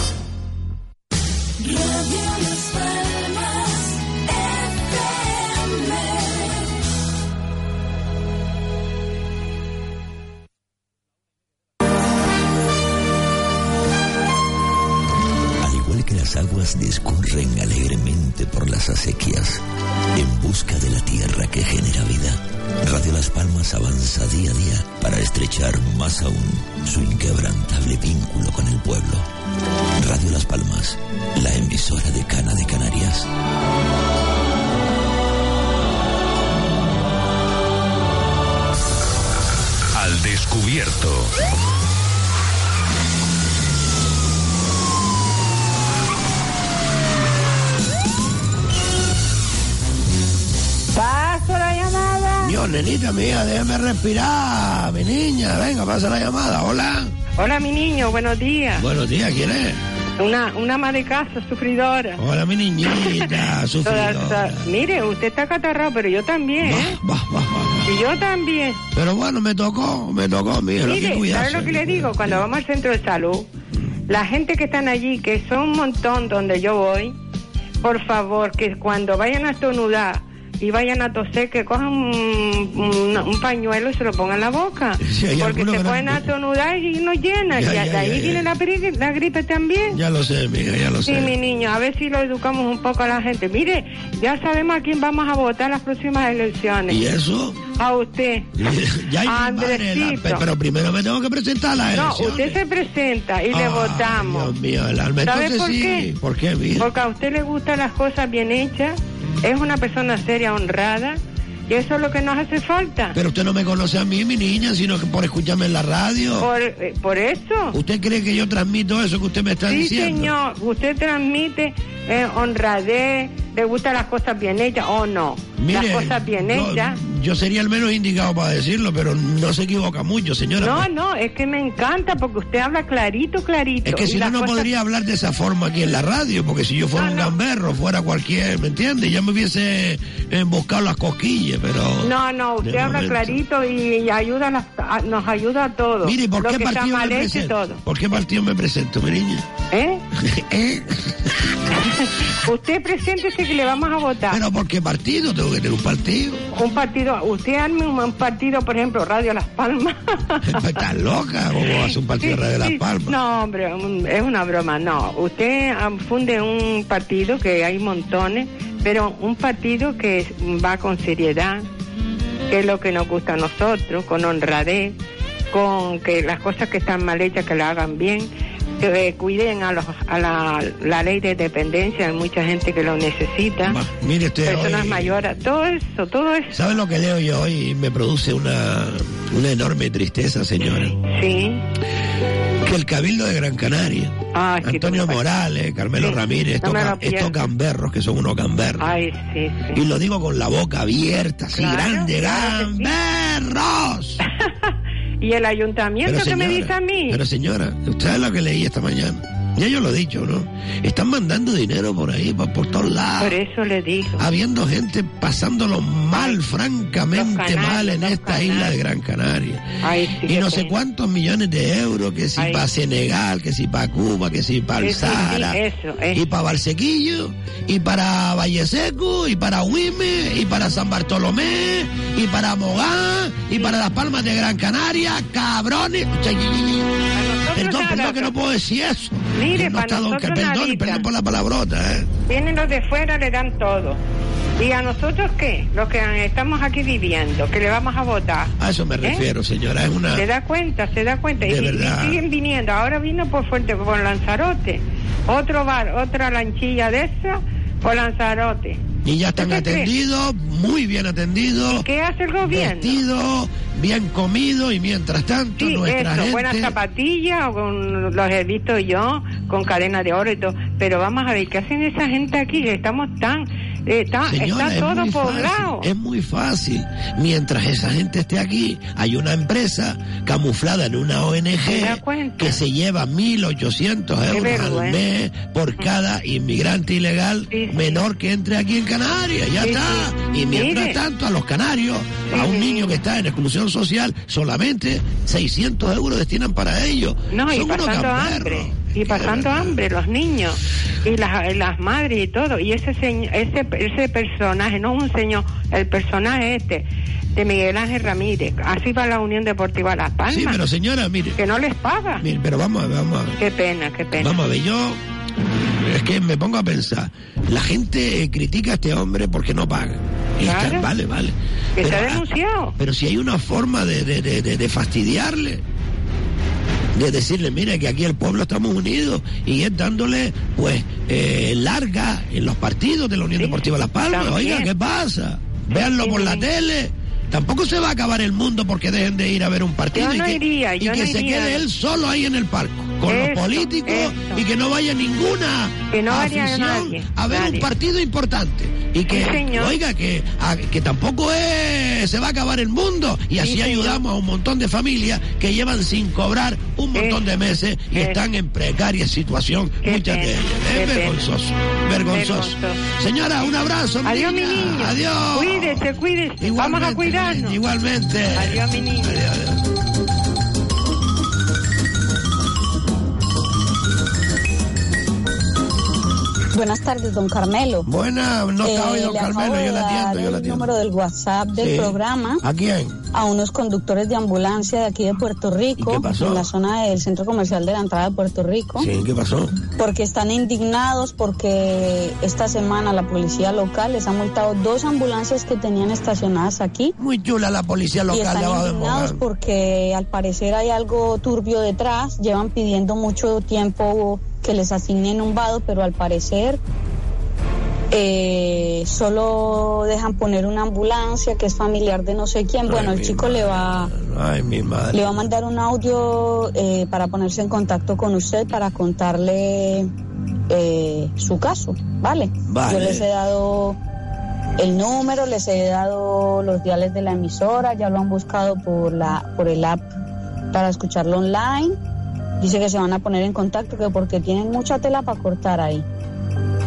Discurren discurren alegremente por las acequias en busca de la tierra que genera vida. Radio Las Palmas avanza día a día para estrechar más aún su inquebrantable vínculo con el pueblo. Radio Las Palmas, la emisora de Cana de Canarias. Al descubierto. Dios, nenita mía, déjame respirar, mi niña. Venga, pasa la llamada. Hola. Hola, mi niño, buenos días. Buenos días, ¿quién es? Una, una ama de casa sufridora. Hola, mi niñita, sufridora. toda- mire, usted está catarrado, pero yo también, ¿eh? Y yo también. Pero bueno, me tocó, me tocó, Mire, cuidarse. ¿sabes lo que le digo? Cuando vamos al centro de salud, la gente que están allí, que son un montón donde yo voy, por favor, que cuando vayan a estornudar y vayan a toser, que cojan un, un- un pañuelo y se lo pongan en la boca. Sí, porque se no- pueden estornudar y nos llenan. Ya, y ya, ahí viene la, la gripe también. Ya lo sé, mija, ya lo Sí, sé. mi niño, a ver si lo educamos un poco a la gente. Mire, ya sabemos a quién vamos a votar las próximas elecciones. ¿Y eso? A usted. ya A madre, la- Andresito. pero primero me tengo que presentar a las No, elecciones. usted se presenta y le Ay, votamos. Dios mío, el alma. ¿Sabe Entonces por sí. qué? ¿Por qué, mija? Porque a usted le gustan las cosas bien hechas, es una persona seria, honrada, y eso es lo que nos hace falta. Pero usted no me conoce a mí, mi niña, sino que por escucharme en la radio. Por, eh, por eso. ¿Usted cree que yo transmito eso que usted me está Sí, diciendo? señor, usted transmite eh, honradez, le gustan las cosas bien hechas o no. las cosas bien hechas. Yo sería el menos indicado para decirlo, pero no se equivoca mucho, señora. No, no, es que me encanta porque usted habla clarito, clarito. Es que si no, no cosas- podría hablar de esa forma aquí en la radio, porque si yo fuera un gamberro, fuera cualquier, ¿me entiende? Ya me hubiese buscado las cosquillas, pero... No, no, usted habla momento. clarito y, ayuda a las- a- nos ayuda a todos. Mire, ¿por qué partido me presento? todo. ¿Por qué partido me presento, mi niña? ¿Eh? ¿Eh? Usted preséntese que le vamos a votar. ¿Pero por qué partido? Tengo que tener un partido. Un partido, usted arme un, partido, por ejemplo, Radio Las Palmas. ¿Estás loca? ¿Cómo ser un partido de Radio Las Palmas? No, hombre, un- es una broma, no. Usted ah, funde un partido que hay montones, pero un partido que va con seriedad, que es lo que nos gusta a nosotros, con honradez, con que las cosas que están mal hechas que la hagan bien, que cuiden a, los, a la, la ley de dependencia, hay mucha gente que lo necesita, Mire usted, personas hoy- mayores, todo eso, todo eso. ¿Sabe lo que leo yo hoy? Me produce una, una enorme tristeza, señora. Sí. Que el Cabildo de Gran Canaria, Ah, Antonio Morales, Carmelo Sí, Ramírez, no estos, pierdo. gamberros que son unos gamberros. Ay, sí, sí. Y lo digo con la boca abierta, así Claro, grande, claro gamberros. ¿Y el ayuntamiento Pero que me dice a mí? Pero señora, usted sabe lo que leí esta mañana. Ya yo lo he dicho, ¿no? Están mandando dinero por ahí, por, por todos lados. Por eso le digo. Habiendo gente pasándolo mal, francamente mal en esta isla de Gran Canaria. Ay, sí, y no sé pena. cuántos millones de euros, que si Ay. para Senegal, que si para Cuba, que si para el Sí, sí, sí, Sahara, eso, eso. y para Barsequillo, y para Valle Seco, y para Huime, y para San Bartolomé, y para Mogán, y para las Palmas de Gran Canaria, cabrones. Perdón, perdón que no puedo decir eso. Mire, no para nosotros perdón, perdón por la palabrota, ¿eh? Vienen los de fuera, le dan todo. ¿Y a nosotros qué? Los que estamos aquí viviendo, que le vamos a votar. A eso me ¿Eh? refiero, señora. Es una. Se da cuenta, se da cuenta. De y, siguen viniendo. Ahora vino por Fuerte, por Lanzarote. Otro bar, otra lanchilla de esa, por Lanzarote. Y ya están atendidos, muy bien atendidos. ¿Qué hace el gobierno? Vestidos, bien comidos y mientras tanto Sí, nuestra eso, gente. buenas zapatillas, con, los he visto yo, con cadena de oro y todo. Pero vamos a ver, ¿qué hacen esa gente aquí? Que estamos tan... eh, Señora, está es todo muy poblado. Fácil, es muy fácil. Mientras esa gente esté aquí, hay una empresa camuflada en una ONG que se lleva 1.800 euros al mes por cada inmigrante ilegal menor que entre aquí en Canarias. Ya Sí, está. Y mientras Mire. tanto, a los canarios, a un niño que está en exclusión social, solamente 600 euros destinan para ello. No, y Son unos pasando gamberros. hambre. Y pasando hambre los niños. Y las, las madres y todo. Y ese, señ- ese, ese personaje, no un señor, el personaje este de Miguel Ángel Ramírez. Así va la Unión Deportiva Las Palmas. Sí, pero señora, mire. Que no les paga. Mire, pero vamos a ver, vamos a ver. Qué pena, qué pena. Vamos a ver, yo es que me pongo a pensar, la gente critica a este hombre porque no paga. Y está- Claro. vale, vale. Que está ah, denunciado. pero si hay una forma de- de- de- de fastidiarle, de decirle, mire que aquí el pueblo estamos unidos y es dándole, pues, eh, larga en los partidos de la Unión Deportiva Las Palmas. también. Oiga, ¿qué pasa? Véanlo por la tele. Tampoco se va a acabar el mundo porque dejen de ir a ver un partido Yo y no que, iría, y yo que no se iría. quede él solo ahí en el parco con los políticos eso. y que no vaya ninguna Que no afición nadie, a ver nadie. un partido importante y que Sí, oiga que a- que tampoco es se va a acabar el mundo y así ayudamos a un montón de familias que llevan sin cobrar un montón de meses y están en precaria situación muchas de ellas es pena. vergonzoso vergonzoso Vergonzoso. señora un abrazo mi Adiós, mi niña. niño. adiós Cuídese, cuídese. Vamos a Igualmente, igualmente Adiós, mi niño. Buenas tardes, don Carmelo. Buenas, no está hoy don Carmelo, yo la atiendo, yo la el número del WhatsApp del Sí. programa ¿A quién? a unos conductores de ambulancia de aquí de Puerto Rico, ¿Y qué pasó? en la zona del centro comercial de la entrada de Puerto Rico, Sí, ¿qué pasó? porque están indignados porque esta semana la policía local les ha multado dos ambulancias que tenían estacionadas aquí. Muy chula la policía Y local están abajo de indignados porque al parecer hay algo turbio detrás. Llevan pidiendo mucho tiempo que les asignen un vado, pero al parecer eh, solo dejan poner una ambulancia que es familiar de no sé quién. Bueno, el chico le va Ay, mi madre. le va a mandar un audio eh, para ponerse en contacto con usted para contarle eh, su caso, ¿vale? Vale. Yo les he dado el número, les he dado los diales de la emisora, ya lo han buscado por la por el app para escucharlo online. Dice que se van a poner en contacto que porque tienen mucha tela para cortar ahí.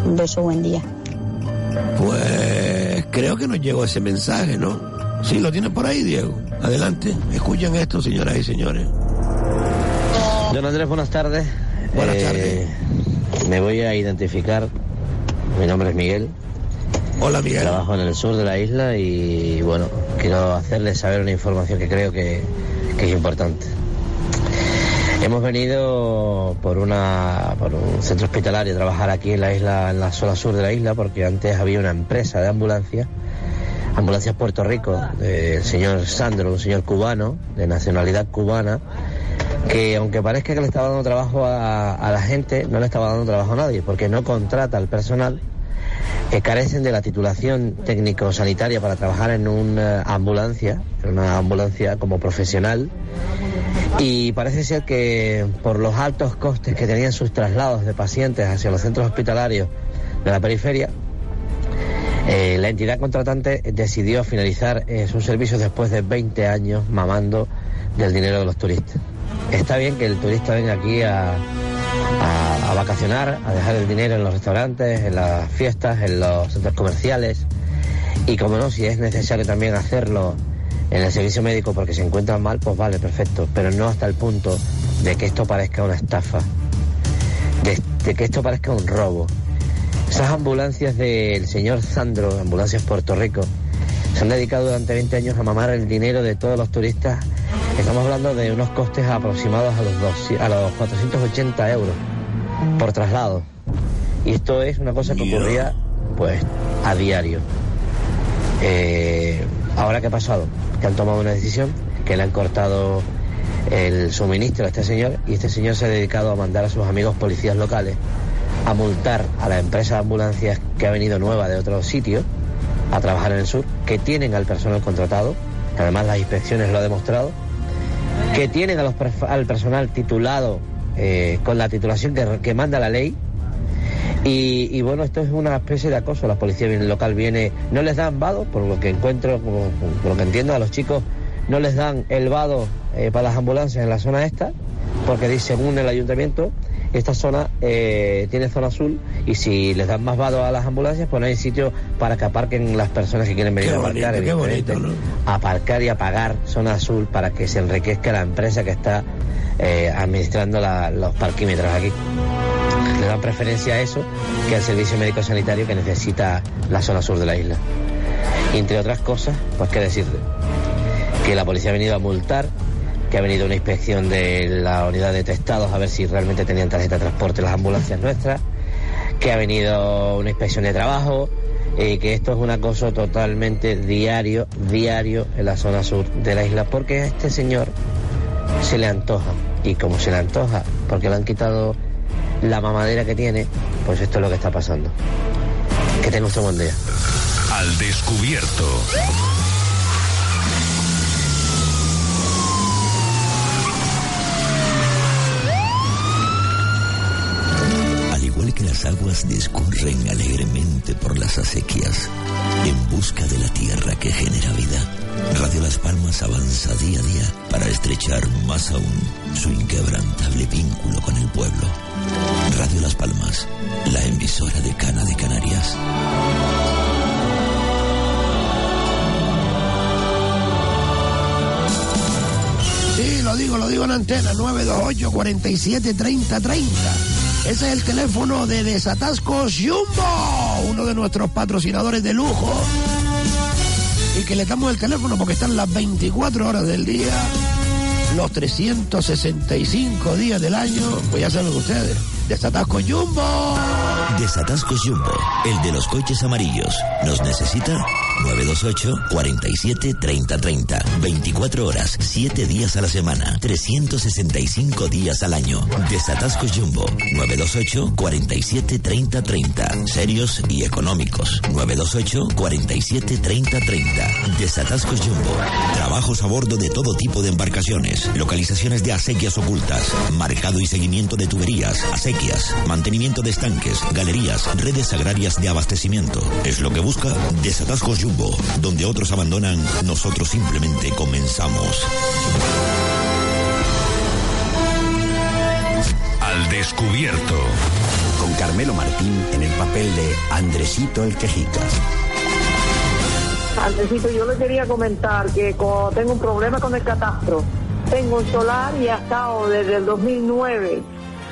Un beso, buen día. Pues creo que nos llegó ese mensaje, ¿no? Sí, lo tienes por ahí, Diego. Adelante, escuchen esto, señoras y señores. Don Andrés, buenas tardes. Buenas Eh, Me voy a identificar. Mi nombre es Miguel. Hola, Miguel. Trabajo en el sur de la isla y, bueno, quiero hacerles saber una información que creo que, que es importante. Hemos venido por un centro hospitalario a trabajar aquí en la isla, en la zona sur de la isla, porque antes había una empresa de ambulancias, Ambulancias Puerto Rico, del señor Sandro, un señor cubano, de nacionalidad cubana, que aunque parezca que le estaba dando trabajo a, a la gente, no le estaba dando trabajo a nadie, porque no contrata al personal, eh, carecen de la titulación técnico-sanitaria para trabajar en una ambulancia, en una ambulancia como profesional, y parece ser que por los altos costes que tenían sus traslados de pacientes hacia los centros hospitalarios de la periferia, eh, la entidad contratante decidió finalizar eh, sus servicios después de 20 años mamando del dinero de los turistas. Está bien que el turista venga aquí a, a- a vacacionar, a dejar el dinero en los restaurantes, en las fiestas, en los centros comerciales y como no, si es necesario también hacerlo en el servicio médico porque se encuentran mal, pues vale, perfecto, pero no hasta el punto de que esto parezca una estafa, de, de que esto parezca un robo. Esas ambulancias del señor Sandro, Ambulancias Puerto Rico, se han dedicado durante 20 años a mamar el dinero de todos los turistas. Estamos hablando de unos costes aproximados a los, dos, a los 480 euros por traslado. Y esto es una cosa que ocurría pues a diario. Eh, ahora qué ha pasado, que han tomado una decisión, que le han cortado el suministro a este señor y este señor se ha dedicado a mandar a sus amigos policías locales a multar a la empresa de ambulancias que ha venido nueva de otro sitio a trabajar en el sur, que tienen al personal contratado, que además las inspecciones lo ha demostrado, que tienen a los al personal titulado eh, con la titulación que manda la ley. Y, y bueno, esto es una especie de acoso. La policía local viene, no les dan vado, por lo que encuentro, por, por lo que entiendo, a los chicos no les dan el vado eh, para las ambulancias en la zona esta, porque dice, según el ayuntamiento, esta zona eh, tiene zona azul y si les dan más vado a las ambulancias, pues no hay sitio para que aparquen las personas que quieren venir Qué a aparcar. bonito, bonito, Aparcar y apagar zona azul para que se enriquezca la empresa que está eh, administrando la- los parquímetros aquí. Le dan preferencia a eso que al servicio médico sanitario que necesita la zona sur de la isla. Y entre otras cosas, pues qué decirte, que la policía ha venido a multar, que ha venido una inspección de la unidad de testados a ver si realmente tenían tarjeta de transporte las ambulancias nuestras, que ha venido una inspección de trabajo y que esto es un acoso totalmente diario, diario en la zona sur de la isla, porque a este señor se le antoja. Y como se le antoja, porque le han quitado la mamadera que tiene, pues esto es lo que está pasando. Que tenga usted buen día. Al descubierto. Al igual que las aguas discurren alegremente por las acequias, en busca de la tierra que genera vida, Radio Las Palmas avanza día a día para estrechar más aún su inquebrantable vínculo con el pueblo. Radio Las Palmas, la emisora de Cana de Canarias. Sí, lo digo, lo digo en antena, 928 47 30 30. Ese es el teléfono de Desatascos Jumbo, uno de nuestros patrocinadores de lujo. Y que le damos el teléfono porque están las 24 horas del día, los 365 días del año, pues ya saben ustedes. Desatascos Jumbo. Desatascos Jumbo, el de los coches amarillos. ¿Nos necesita? 928 47 30 30. 24 horas, 7 días a la semana, 365 días al año. Desatascos Jumbo, 928 47 30 30. Serios y económicos. 928 47 30 30. Desatascos Jumbo. Trabajos a bordo de todo tipo de embarcaciones. Localizaciones de acequias ocultas. Marcado y seguimiento de tuberías, acequias. Mantenimiento de estanques, galerías, redes agrarias de abastecimiento. Es lo que busca Desatascos Jumbo. Donde otros abandonan, nosotros simplemente comenzamos. Al descubierto. Con Carmelo Martín en el papel de Andresito el Quejica. Andresito, yo le quería comentar que tengo un problema con el catastro. Tengo un solar y ha estado desde el 2009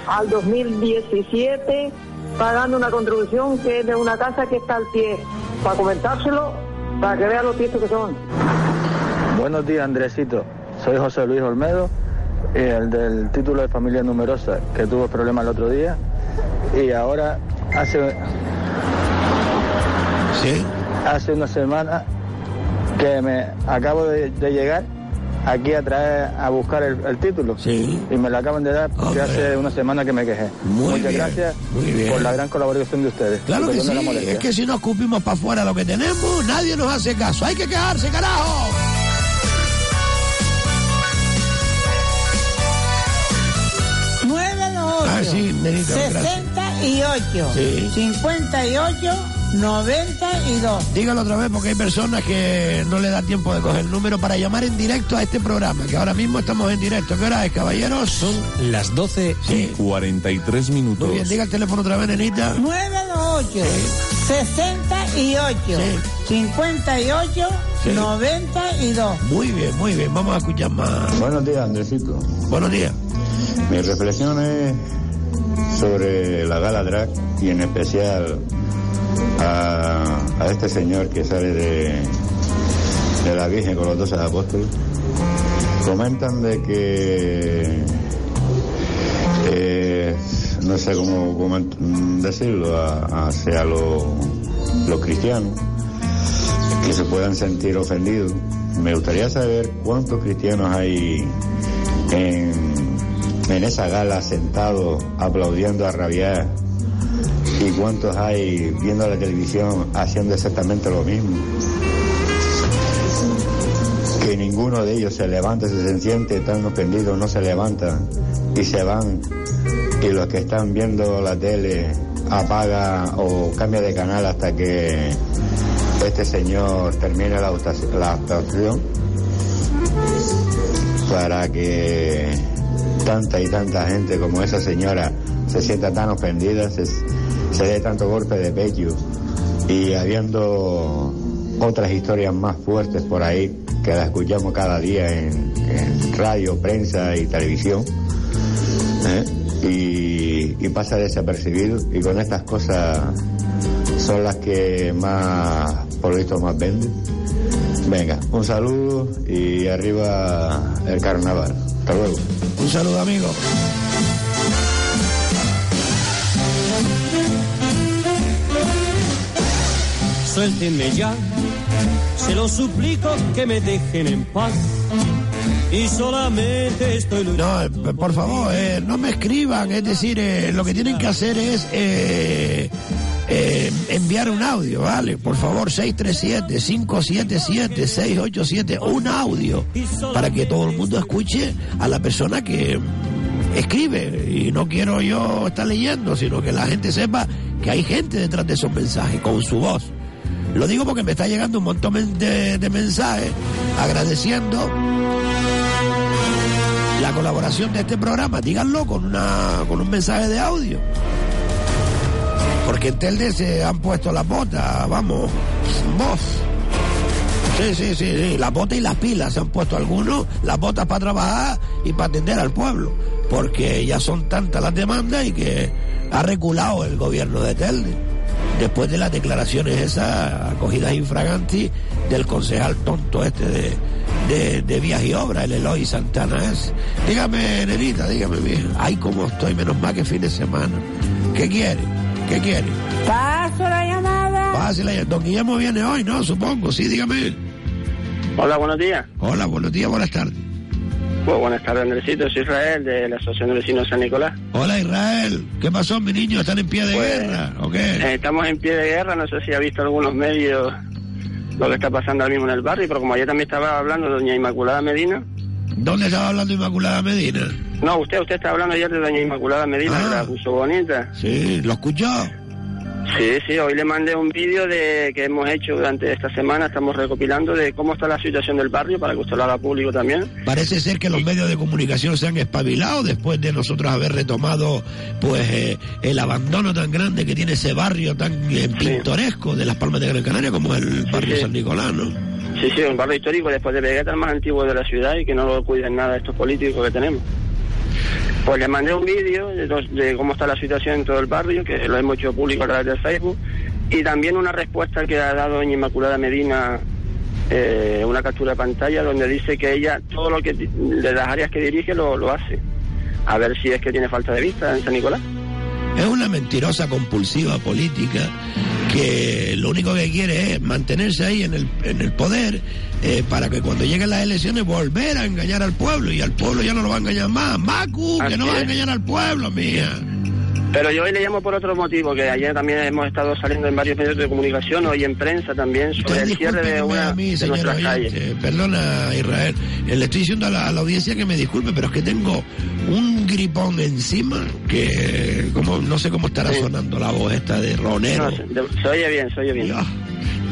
al 2017 pagando una contribución que es de una casa que está al pie. Para comentárselo, para que vean los tiestos que son. Buenos días, Andresito. Soy José Luis Olmedo, el del título de familia numerosa que tuvo problemas el otro día. Y ahora hace. Hace una semana que me acabo de, de llegar aquí a traer a buscar el, el título. Y me lo acaban de dar porque hace una semana que me quejé. Muy Muchas bien, gracias muy bien. por la gran colaboración de ustedes. Claro que sí, es que si no escupimos para afuera lo que tenemos, nadie nos hace caso. Hay que quejarse, carajo. Ah, sí, gracias. 68 Sí. 58 92 Dígalo otra vez porque hay personas que no le da tiempo de coger el número para llamar en directo a este programa, que ahora mismo estamos en directo. ¿Qué hora es, caballeros? Son Las 12 y 43 minutos. Muy bien, diga el teléfono otra vez, nenita. 928 68 58 Sí. 92 Muy bien, muy bien. Vamos a escuchar más. Buenos días, Andresito. Buenos días. Mi reflexión es sobre la gala drag y en especial a, este señor que sale de, de la Virgen con los doce apóstoles. Comentan de que eh, no sé cómo, decirlo hacia los los cristianos que se puedan sentir ofendidos. Me gustaría saber cuántos cristianos hay en, en esa gala sentados aplaudiendo a rabiar y cuántos hay viendo la televisión haciendo exactamente lo mismo. Que ninguno de ellos se levanta, se siente tan ofendido, no se levantan y se van. Y los que están viendo la tele apaga o cambia de canal hasta que este señor termine la, actuación- para que tanta y tanta gente como esa señora se sienta tan ofendida, se dé tanto golpe de pecho y habiendo otras historias más fuertes por ahí que las escuchamos cada día en, radio, prensa y televisión ¿eh? y, y pasa desapercibido y con estas cosas son las que más, por lo visto, más venden. Venga, un saludo y arriba el carnaval. Hasta luego. Un saludo, amigo. Suéltenme ya, se lo suplico que me dejen en paz. Y solamente estoy No, eh, por favor, eh, no me escriban, es decir, eh, lo que tienen que hacer es eh, eh, enviar un audio, ¿vale? Por favor, 637-577-687, un audio, para que todo el mundo escuche a la persona que escribe. Y no quiero yo estar leyendo, sino que la gente sepa que hay gente detrás de esos mensajes, con su voz. Lo digo porque me está llegando un montón de, mensajes agradeciendo la colaboración de este programa. Díganlo con, una, con un mensaje de audio. Porque en Telde se han puesto las botas, vamos, voz. Sí, sí, sí, sí, las botas y las pilas se han puesto algunos, las botas para trabajar y para atender al pueblo, porque ya son tantas las demandas y que ha reculado el gobierno de Telde, después de las declaraciones esas acogidas infraganti del concejal tonto este de, de, de Vías y Obras, el Eloy Santana es. Dígame, nenita, dígame, vieja, ay, cómo estoy, menos mal que fin de semana. ¿Qué quiere? ¿Qué quiere? Paso la llamada. Pásela, don Guillermo viene hoy, ¿no? Supongo, sí, dígame. Hola, buenos días. Hola, buenos días, buenas tardes. Pues buenas tardes, Andresito. Soy Israel de la Asociación de Vecinos San Nicolás. Hola, Israel. ¿Qué pasó, mi niño? ¿Están en pie de Pues, guerra o qué? Eh, estamos en pie de guerra. No sé si ha visto algunos medios lo que está pasando ahora mismo en el barrio, pero como ayer también estaba hablando doña Inmaculada Medina. ¿Dónde estaba hablando Inmaculada Medina? No, usted, usted está hablando ayer de doña Inmaculada Medina, Ah. que la puso bonita. Sí, ¿lo escuchó? Sí, sí, hoy le mandé un vídeo de que hemos hecho durante esta semana, estamos recopilando de cómo está la situación del barrio para que usted lo haga público también. Parece ser que los medios de comunicación se han espabilado después de nosotros haber retomado pues eh, el abandono tan grande que tiene ese barrio tan eh, pintoresco de las Palmas de Gran Canaria como el barrio sí. San Nicolás, ¿no? Sí, sí, un barrio histórico después de Vegeta, el más antiguo de la ciudad y que no lo cuiden nada estos políticos que tenemos. Pues le mandé un vídeo de, cómo está la situación en todo el barrio, que lo hemos hecho público a través de Facebook, y también una respuesta que ha dado doña Inmaculada Medina, eh, una captura de pantalla, donde dice que ella todo lo que de las áreas que dirige lo, lo hace. A ver si es que tiene falta de vista en San Nicolás. Es una mentirosa compulsiva política que lo único que quiere es mantenerse ahí en el, en el poder eh, para que cuando lleguen las elecciones volver a engañar al pueblo y al pueblo ya no lo va a engañar más. Macu, que no va a engañar al pueblo, mía. Pero yo hoy le llamo por otro motivo, que ayer también hemos estado saliendo en varios medios de comunicación, hoy en prensa también, sobre el cierre de una a mí, de nuestras oyente. calles. Perdona, Israel. Eh, Le estoy diciendo a la, a la audiencia que me disculpe, pero es que tengo un gripón encima que como no sé cómo estará sonando la voz esta de ronero. No, se, oye bien, se oye bien.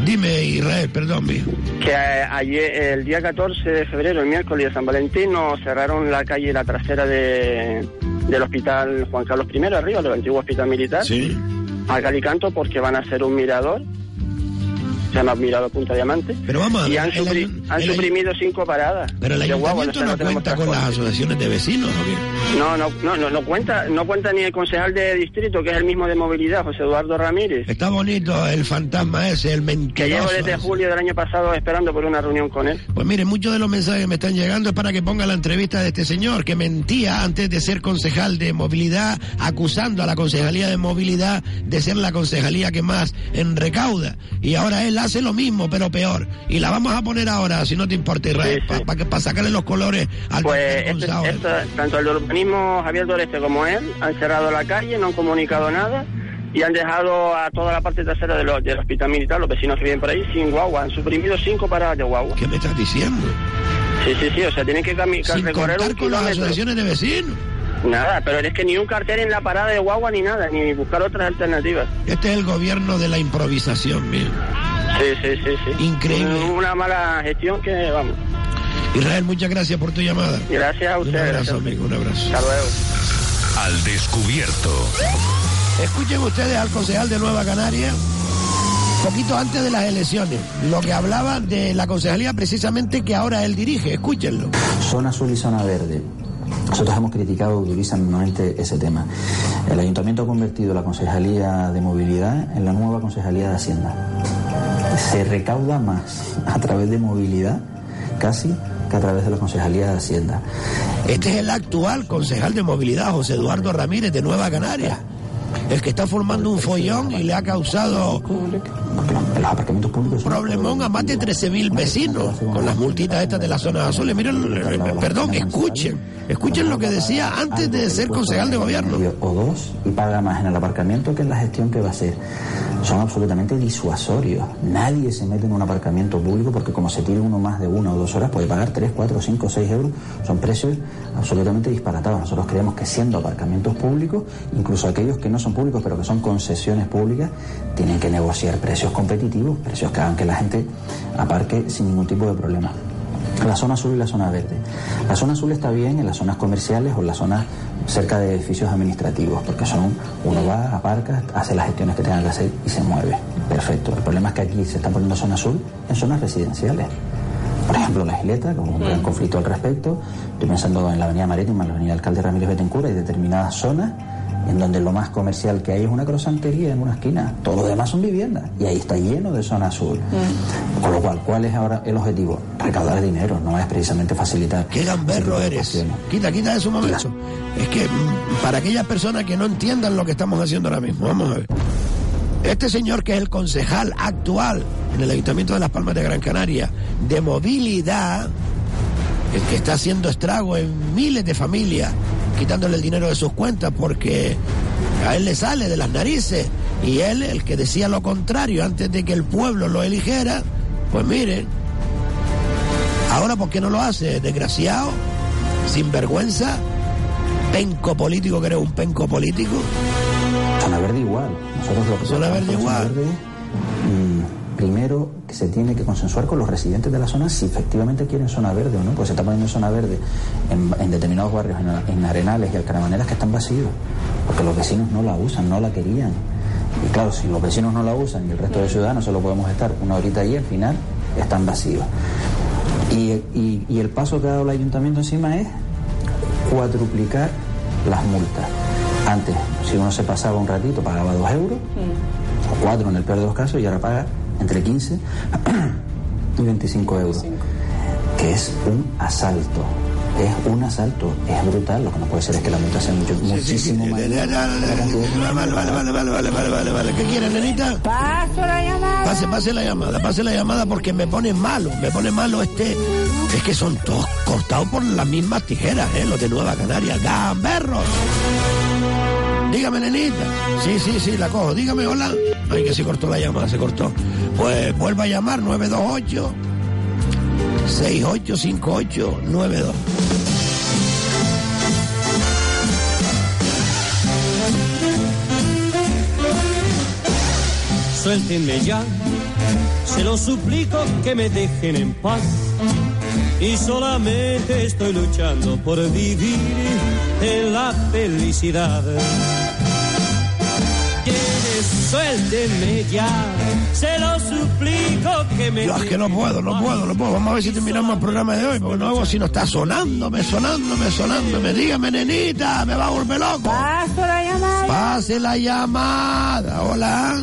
Dime, Israel, perdón. Que eh, ayer, el día 14 de febrero, el miércoles de San Valentín, nos cerraron la calle, la trasera de, del hospital Juan Carlos I, arriba, del antiguo hospital militar, Sí. a Calicanto, porque van a hacer un mirador, se llama Mirador Punta Diamante, Pero vamos a y ver, han, el supri- han el suprimido cinco paradas. Pero el guagua, ayuntamiento sea, no tenemos cuenta con las asociaciones de vecinos, ¿o qué? No, no, no, no, no cuenta, no cuenta ni el concejal de distrito, que es el mismo de movilidad, José Eduardo Ramírez. Está bonito el fantasma ese, el Que mentiroso. llevo desde ese. julio del año pasado esperando por una reunión con él. Pues mire, muchos de los mensajes que me están llegando es para que ponga la entrevista de este señor que mentía antes de ser concejal de movilidad, acusando a la concejalía de movilidad de ser la concejalía que más en recauda. Y ahora él hace lo mismo, pero peor. Y la vamos a poner ahora, si no te importa, Israel, para sacarle los colores al Pues este- esta- tanto el urbanismo Javier Doreste como él han cerrado la calle, no han comunicado nada y han dejado a toda la parte trasera del hospital militar, los vecinos que viven por ahí, sin guagua. Han suprimido cinco paradas de guagua. ¿Qué me estás diciendo? Sí, sí, sí, o sea, tienen que cami- Sin recorrer contar un con las asociaciones de vecinos. Nada, pero es que ni un cartel en la parada de guagua ni nada, ni buscar otras alternativas. Este es el gobierno de la improvisación, mira. Sí, sí, sí, sí. Increíble. Una mala gestión que, vamos. Israel, muchas gracias por tu llamada. Gracias a Un ustedes. abrazo, amigo, un abrazo. Hasta luego. Al descubierto. Escuchen ustedes al concejal de Nueva Canaria, poquito antes de las elecciones, lo que hablaba de la concejalía precisamente que ahora él dirige. Escúchenlo. Zona azul y zona verde. Nosotros hemos criticado durísimamente ese tema. El ayuntamiento ha convertido la concejalía de movilidad en la nueva concejalía de Hacienda. Se recauda más a través de movilidad casi que a través de la concejalía de Hacienda. Este es el actual concejal de movilidad, José Eduardo Ramírez, de Nueva Canaria. El que está formando un follón y le ha causado los aparcamientos públicos Problemón a más de 13.000 vecinos con las multitas estas de las zonas azules. Miren, eh, perdón, escuchen, escuchen lo que decía antes de ser concejal de gobierno. o dos y paga más en el aparcamiento que en la gestión que va a hacer. Son absolutamente disuasorios. Nadie se mete en un aparcamiento público porque como se tire uno más de una o dos horas puede pagar 3, 4, 5, 6 euros. Son precios absolutamente disparatados. Nosotros creemos que siendo aparcamientos públicos, incluso aquellos que no son públicos pero que son concesiones públicas, tienen que negociar precios competitivos, precios que hagan que la gente aparque sin ningún tipo de problema. La zona azul y la zona verde. La zona azul está bien en las zonas comerciales o en las zonas cerca de edificios administrativos, porque son, uno va, aparca, hace las gestiones que tenga que hacer y se mueve. Perfecto. El problema es que aquí se está poniendo zona azul en zonas residenciales. Por ejemplo, la Isleta, con un gran conflicto al respecto. Estoy pensando en la Avenida Marítima, en la Avenida Alcalde Ramírez Betencura y determinadas zonas en donde lo más comercial que hay es una crosantería en una esquina. Todo lo demás son viviendas y ahí está lleno de zona azul. Mm. Con lo cual, ¿cuál es ahora el objetivo? Recaudar dinero, no es precisamente facilitar. Qué gamberro eres. Quita, quita eso un momento. Es que mm, para aquellas personas que no entiendan lo que estamos haciendo ahora mismo, vamos a ver. Este señor que es el concejal actual en el Ayuntamiento de Las Palmas de Gran Canaria de movilidad, el que está haciendo estrago en miles de familias, quitándole el dinero de sus cuentas porque a él le sale de las narices y él, el que decía lo contrario antes de que el pueblo lo eligiera, pues miren, ahora ¿por qué no lo hace? Desgraciado, sinvergüenza, penco político que eres un penco político. Zona verde igual. Nosotros lo que Zona verde igual. verde, primero que se tiene que consensuar con los residentes de la zona si efectivamente quieren zona verde o no, pues se está poniendo zona verde en, en determinados barrios, en, en Arenales y Alcaramaneras que están vacíos, porque los vecinos no la usan, no la querían. Y claro, si los vecinos no la usan y el resto de ciudadanos solo podemos estar una horita ahí, al final están vacíos. Y, y- y el paso que ha dado el ayuntamiento encima es cuadruplicar las multas. Antes, si uno se pasaba un ratito, pagaba dos euros, o cuatro en el peor de los casos, y ahora paga entre 15 y 25 euros. Que es un asalto. Es un asalto. Es brutal. Lo que no puede ser es que la multa sea mucho, muchísimo mayor. Vale, vale, vale, vale, vale, vale, vale, vale. ¿Qué quieren, nenita? Paso la llamada. Pase, pase la llamada, pase la llamada porque me pone malo, me pone malo este. Es que son todos cortados por las mismas tijeras, ¿eh? Los de Nueva Canaria. ¡Gamberros! Dígame, nenita. Sí, sí, sí, la cojo. Dígame, hola. Ay, que se cortó la llamada, se cortó. Pues vuelva a llamar, 928 685892. Suéltenme ya, se lo suplico que me dejen en paz. Y solamente estoy luchando por vivir en la felicidad. Quienes suéltenme ya, se lo suplico que me Yo es que no puedo, no puedo, no puedo. Vamos a ver si terminamos el programa de hoy, porque no hago si no está sonándome, sonándome, sonándome. Dígame, nenita, me va a volver loco. Paso la llamada. Pase la llamada. Hola.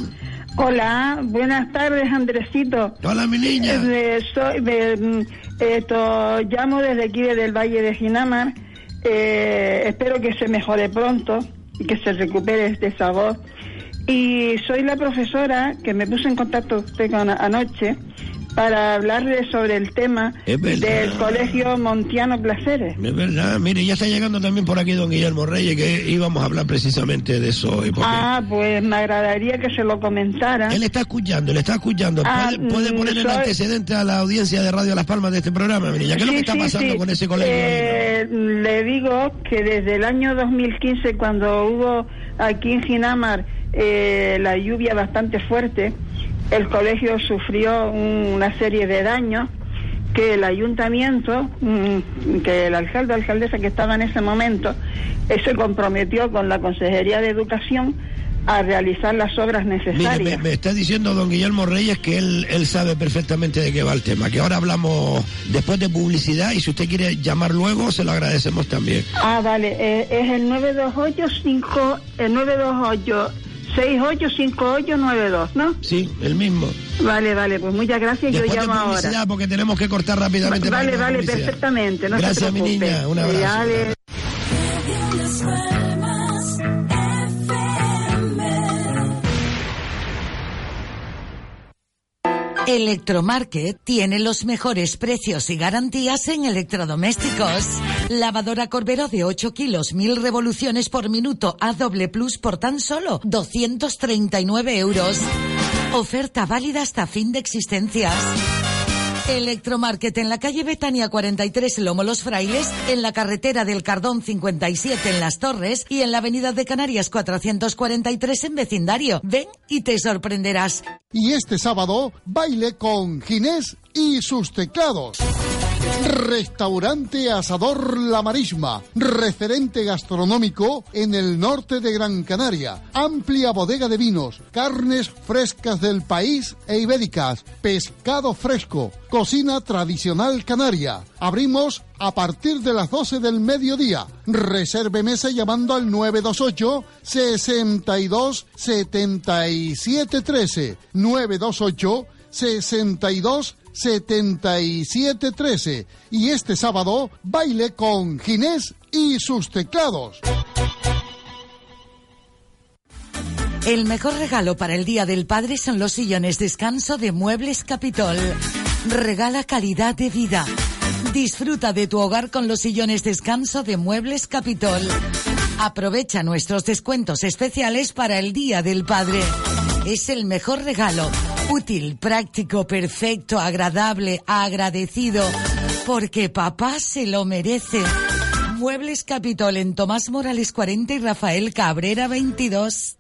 Hola, buenas tardes, Andresito. Hola, mi niña. Eh, soy, me, mm, esto, llamo desde aquí, desde el Valle de Ginamar. Eh, espero que se mejore pronto y que se recupere este sabor. Y soy la profesora que me puse en contacto usted con anoche para hablarle sobre el tema del Colegio Montiano Placeres. Es verdad, mire, ya está llegando también por aquí don Guillermo Reyes, que íbamos a hablar precisamente de eso hoy. porque Ah, pues me agradaría que se lo comentara. Él está escuchando, le está escuchando. Ah, ¿Puede, puede mm, poner soy- antecedente a la audiencia de Radio Las Palmas de este programa, mi niña? ¿Qué es lo que Sí, está sí, pasando sí. con ese colegio? Eh, le digo que desde el año 2015, cuando hubo aquí en Ginamar eh, la lluvia bastante fuerte, el colegio sufrió un- una serie de daños que el ayuntamiento, mm, que el alcalde o alcaldesa que estaba en ese momento, eh, se comprometió con la Consejería de Educación a realizar las obras Mire, necesarias. me, me está diciendo don Guillermo Reyes que él, él sabe perfectamente de qué va el tema, que ahora hablamos después de publicidad y si usted quiere llamar luego, se lo agradecemos también. Ah, vale, eh, es el 928 el 928 685892, ¿no? Sí, el mismo. Vale, vale, pues muchas gracias, Después yo de llamo publicidad, ahora. porque tenemos que cortar rápidamente. Vale, vale, perfectamente, no Gracias, se mi niña, un abrazo. Vale. Electromarket tiene los mejores precios y garantías en electrodomésticos. Lavadora Corbero de 8 kilos, 1000 revoluciones por minuto a doble plus por tan solo 239 euros. Oferta válida hasta fin de existencias. Electromarket en la calle Betania 43 Lomo Los Frailes, en la carretera del Cardón 57 en Las Torres y en la avenida de Canarias 443 en vecindario. Ven y te sorprenderás. Y este sábado, baile con Ginés y sus teclados. Restaurante Asador La Marisma, referente gastronómico en el norte de Gran Canaria. Amplia bodega de vinos, carnes frescas del país e ibéricas, pescado fresco, cocina tradicional canaria. Abrimos a partir de las 12 del mediodía. Reserve mesa llamando al 928 62 77 13 928 62 7713. Y este sábado, baile con Ginés y sus teclados. El mejor regalo para el Día del Padre son los sillones descanso de Muebles Capitol. Regala calidad de vida. Disfruta de tu hogar con los sillones descanso de Muebles Capitol. Aprovecha nuestros descuentos especiales para el Día del Padre. Es el mejor regalo. Útil, práctico, perfecto, agradable, agradecido. Porque papá se lo merece. Muebles Capitol en Tomás Morales 40 y Rafael Cabrera 22.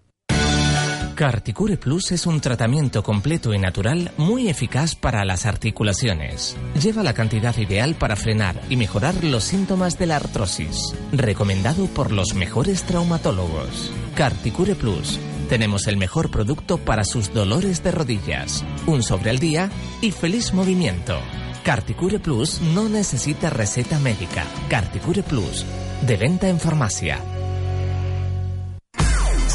Carticure Plus es un tratamiento completo y natural muy eficaz para las articulaciones. Lleva la cantidad ideal para frenar y mejorar los síntomas de la artrosis. Recomendado por los mejores traumatólogos. Carticure Plus. Tenemos el mejor producto para sus dolores de rodillas. Un sobre al día y feliz movimiento. Carticure Plus no necesita receta médica. Carticure Plus. De venta en farmacia.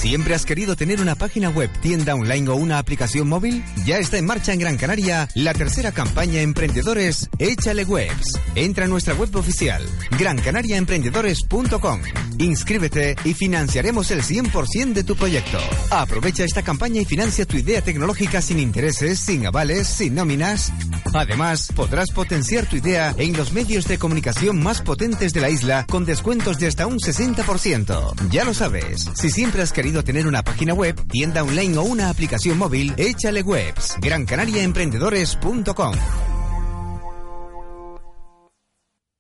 ¿Siempre has querido tener una página web, tienda online o una aplicación móvil? Ya está en marcha en Gran Canaria la tercera campaña Emprendedores Échale Webs. Entra a nuestra web oficial, grancanariaemprendedores.com. Inscríbete y financiaremos el 100% de tu proyecto. Aprovecha esta campaña y financia tu idea tecnológica sin intereses, sin avales, sin nóminas. Además, podrás potenciar tu idea en los medios de comunicación más potentes de la isla con descuentos de hasta un 60%. Ya lo sabes, si siempre has querido tener una página web, tienda online o una aplicación móvil, échale webs. GranCanariaEmprendedores.com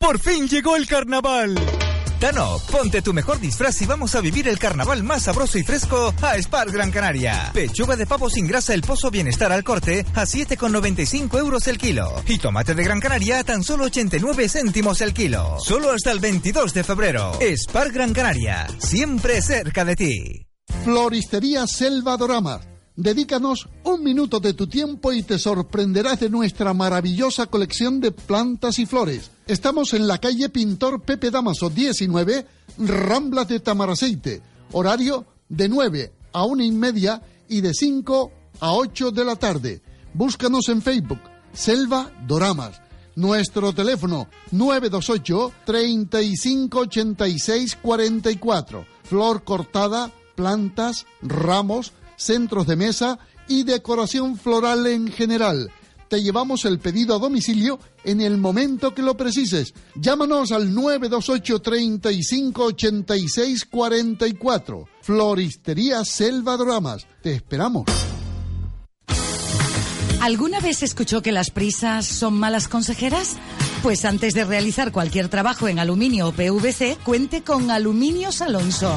¡Por fin llegó el carnaval! Tano, ponte tu mejor disfraz y vamos a vivir el carnaval más sabroso y fresco a Spar Gran Canaria. Pechuga de pavo sin grasa El Pozo Bienestar al corte a 7,95 euros el kilo. Y tomate de Gran Canaria a tan solo 89 céntimos el kilo. Solo hasta el 22 de febrero. Spar Gran Canaria, siempre cerca de ti. Floristería Selva Doramas. Dedícanos un minuto de tu tiempo y te sorprenderás de nuestra maravillosa colección de plantas y flores. Estamos en la calle Pintor Pepe Damaso 19, Ramblas de Tamaraceite. Horario de 9 a 1 y media y de 5 a 8 de la tarde. Búscanos en Facebook, Selva Doramas. Nuestro teléfono 928 3586 44. Flor cortada, plantas, ramos, centros de mesa y decoración floral en general. Te llevamos el pedido a domicilio en el momento que lo precises. Llámanos al 928 35 86 44. Floristería Selva Dramas. Te esperamos. ¿Alguna vez escuchó que las prisas son malas consejeras? Pues antes de realizar cualquier trabajo en aluminio o PVC, cuente con Aluminios Alonso.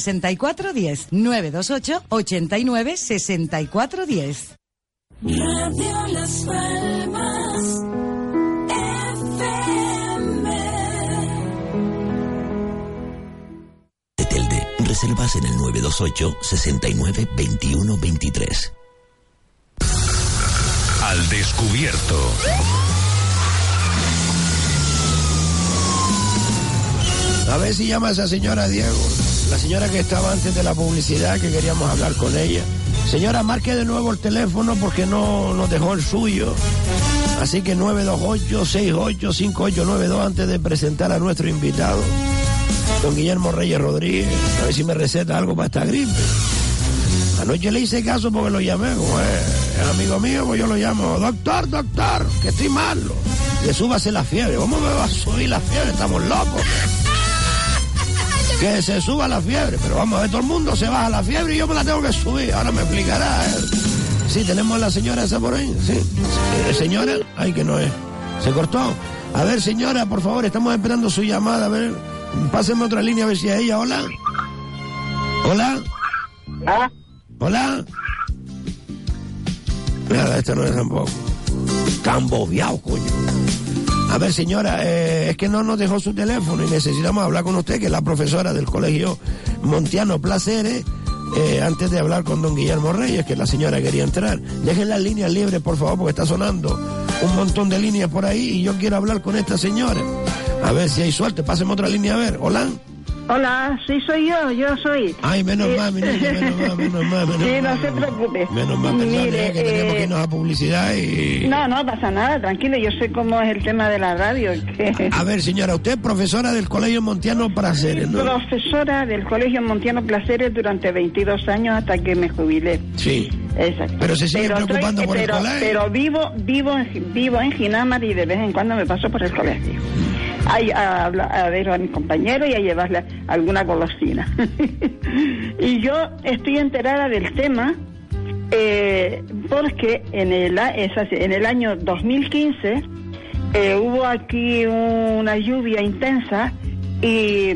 6410 928 89 6410. Radio Las Palmas De Telde, reservas en el 928 69 21 23. Al descubierto. A ver si llama a esa señora Diego, la señora que estaba antes de la publicidad, que queríamos hablar con ella. Señora, marque de nuevo el teléfono porque no nos dejó el suyo. Así que 928-685892 antes de presentar a nuestro invitado, don Guillermo Reyes Rodríguez. A ver si me receta algo para esta gripe. Anoche le hice caso porque lo llamé, es el amigo mío, pues yo lo llamo, doctor, doctor, que estoy malo. Le súbase la fiebre. ¿Cómo me va a subir la fiebre? Estamos locos. Que se suba la fiebre, pero vamos a ver, todo el mundo se baja la fiebre y yo me la tengo que subir. Ahora me explicará. Sí, tenemos a la señora esa por ahí. Sí. Eh, señora, ay que no es. Se cortó. A ver, señora, por favor, estamos esperando su llamada. A ver, páseme otra línea a ver si es ella. Hola. Hola. Hola. Nada, esta no es tampoco. Tan bobeado, coño. A ver, señora, eh, es que no nos dejó su teléfono y necesitamos hablar con usted, que es la profesora del colegio Montiano Placeres, eh, antes de hablar con don Guillermo Reyes, que la señora quería entrar. Dejen las líneas libres, por favor, porque está sonando un montón de líneas por ahí y yo quiero hablar con esta señora. A ver si hay suerte, páseme otra línea a ver. Hola. Hola, sí soy yo, yo soy. Ay, menos Eh, mal, mi niña, menos mal, menos mal, menos Sí, mal. no se preocupe. Menos mal, perdone, Mire, eh, que tenemos eh, que irnos a publicidad y... No, no pasa nada, tranquilo, yo sé cómo es el tema de la radio. que- A ver, señora, usted es profesora del Colegio Montiano Praceres, ¿no? Profesora del Colegio Montiano Placeres durante 22 años hasta que me jubilé. Sí. Exacto. Pero se sigue estoy- preocupando por el pero- colegio. Pero vivo, vivo, vivo en Ginamar y de vez en cuando me paso por el colegio. A, ver a mis compañeros y a llevarle alguna golosina. y yo estoy enterada del tema eh, porque en el, en el año 2015 eh, hubo aquí una lluvia intensa y,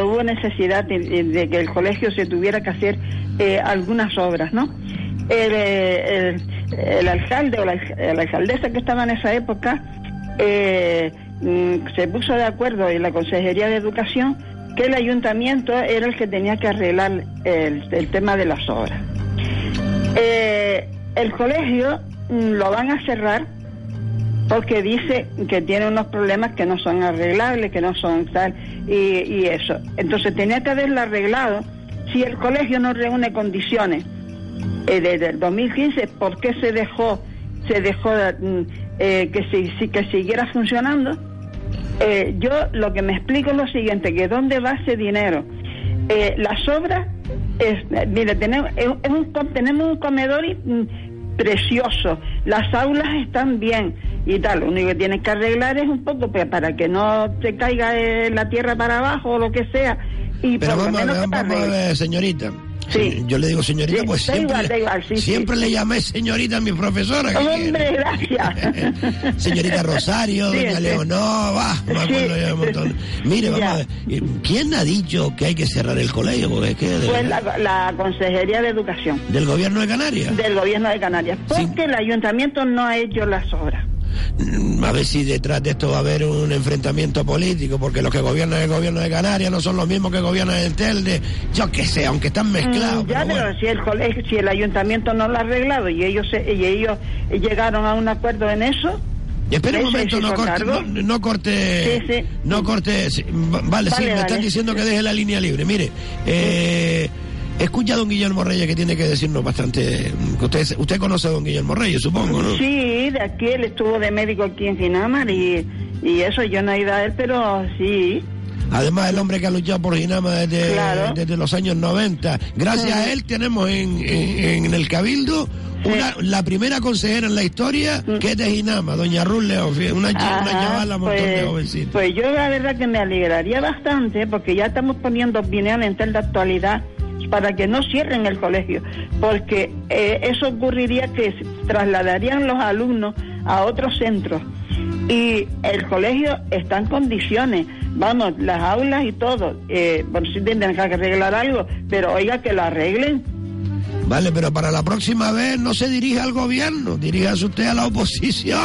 hubo necesidad de, que el colegio se tuviera que hacer eh, algunas obras, ¿no? El, alcalde o la, alcaldesa que estaba en esa época se puso de acuerdo en la Consejería de Educación que el ayuntamiento era el que tenía que arreglar el, tema de las obras. Eh, el colegio mm, lo van a cerrar porque dice que tiene unos problemas que no son arreglables, que no son tal, y, eso. Entonces tenía que haberlo arreglado. Si el colegio no reúne condiciones eh, desde el 2015, ¿por qué se dejó, se dejó mm, eh, que, si- que siguiera funcionando? Eh, yo lo que me explico es lo siguiente, que ¿dónde va ese dinero? Eh, las obras, es, mire, tenemos, es- es un tenemos un comedor y, mm, precioso, las aulas están bien y tal, lo único que tienes que arreglar es un poco pues, para que no te caiga eh, la tierra para abajo o lo que sea, y Pero por lo vamos a menos ver, que te vamos a arregle. ver, señorita. Sí. Yo le digo señorita, Sí, pues siempre, igual, le- da igual, sí, siempre le llamé señorita a mi profesora. ¿qué Hombre, gracias. Señorita Rosario, doña. Leonor, va, me acuerdo ya un montón. Mire, vamos a ver, eh, ¿quién ha dicho que hay que cerrar el colegio? Porque es que verdad, la, la Consejería de Educación del gobierno de Canarias. del Gobierno de Canarias, porque el ayuntamiento no ha hecho las obras. Mm, A ver si detrás de esto va a haber un enfrentamiento político, porque los que gobiernan el gobierno de Canarias no son los mismos que gobiernan el Telde. Yo qué sé, aunque están mezclados. Mm, ya, pero pero bueno. si el colegio, si el ayuntamiento no lo ha arreglado y ellos y ellos llegaron a un acuerdo en eso. Espera un ¿ese momento, no corte, no, no corte, Sí, sí. no corte, sí, vale, sí, Vale, me están diciendo que deje la línea libre. Mire, eh, escucha a don Guillermo Reyes que tiene que decirnos bastante, usted, usted conoce a don Guillermo Reyes, supongo, ¿no? Sí, de aquí él estuvo de médico aquí en Ginamar y, y eso yo no he ido a él, pero sí. Además, el hombre que ha luchado por Ginama desde, Claro. desde los años 90. Gracias a él tenemos en, en- en el Cabildo una, la primera consejera en la historia que es de Ginama, doña Ruth León, una, una chavala, montón de pues, jovencitos. pues yo la verdad que me alegraría bastante porque ya estamos poniendo opinión en tal de actualidad para que no cierren el colegio, porque eh, eso ocurriría que trasladarían los alumnos a otros centros y el colegio está en condiciones, vamos, las aulas y todo, eh, bueno, sí tendrán que arreglar algo, pero oiga que lo arreglen. Vale, pero para la próxima vez no se dirija al gobierno, diríjase usted a la oposición.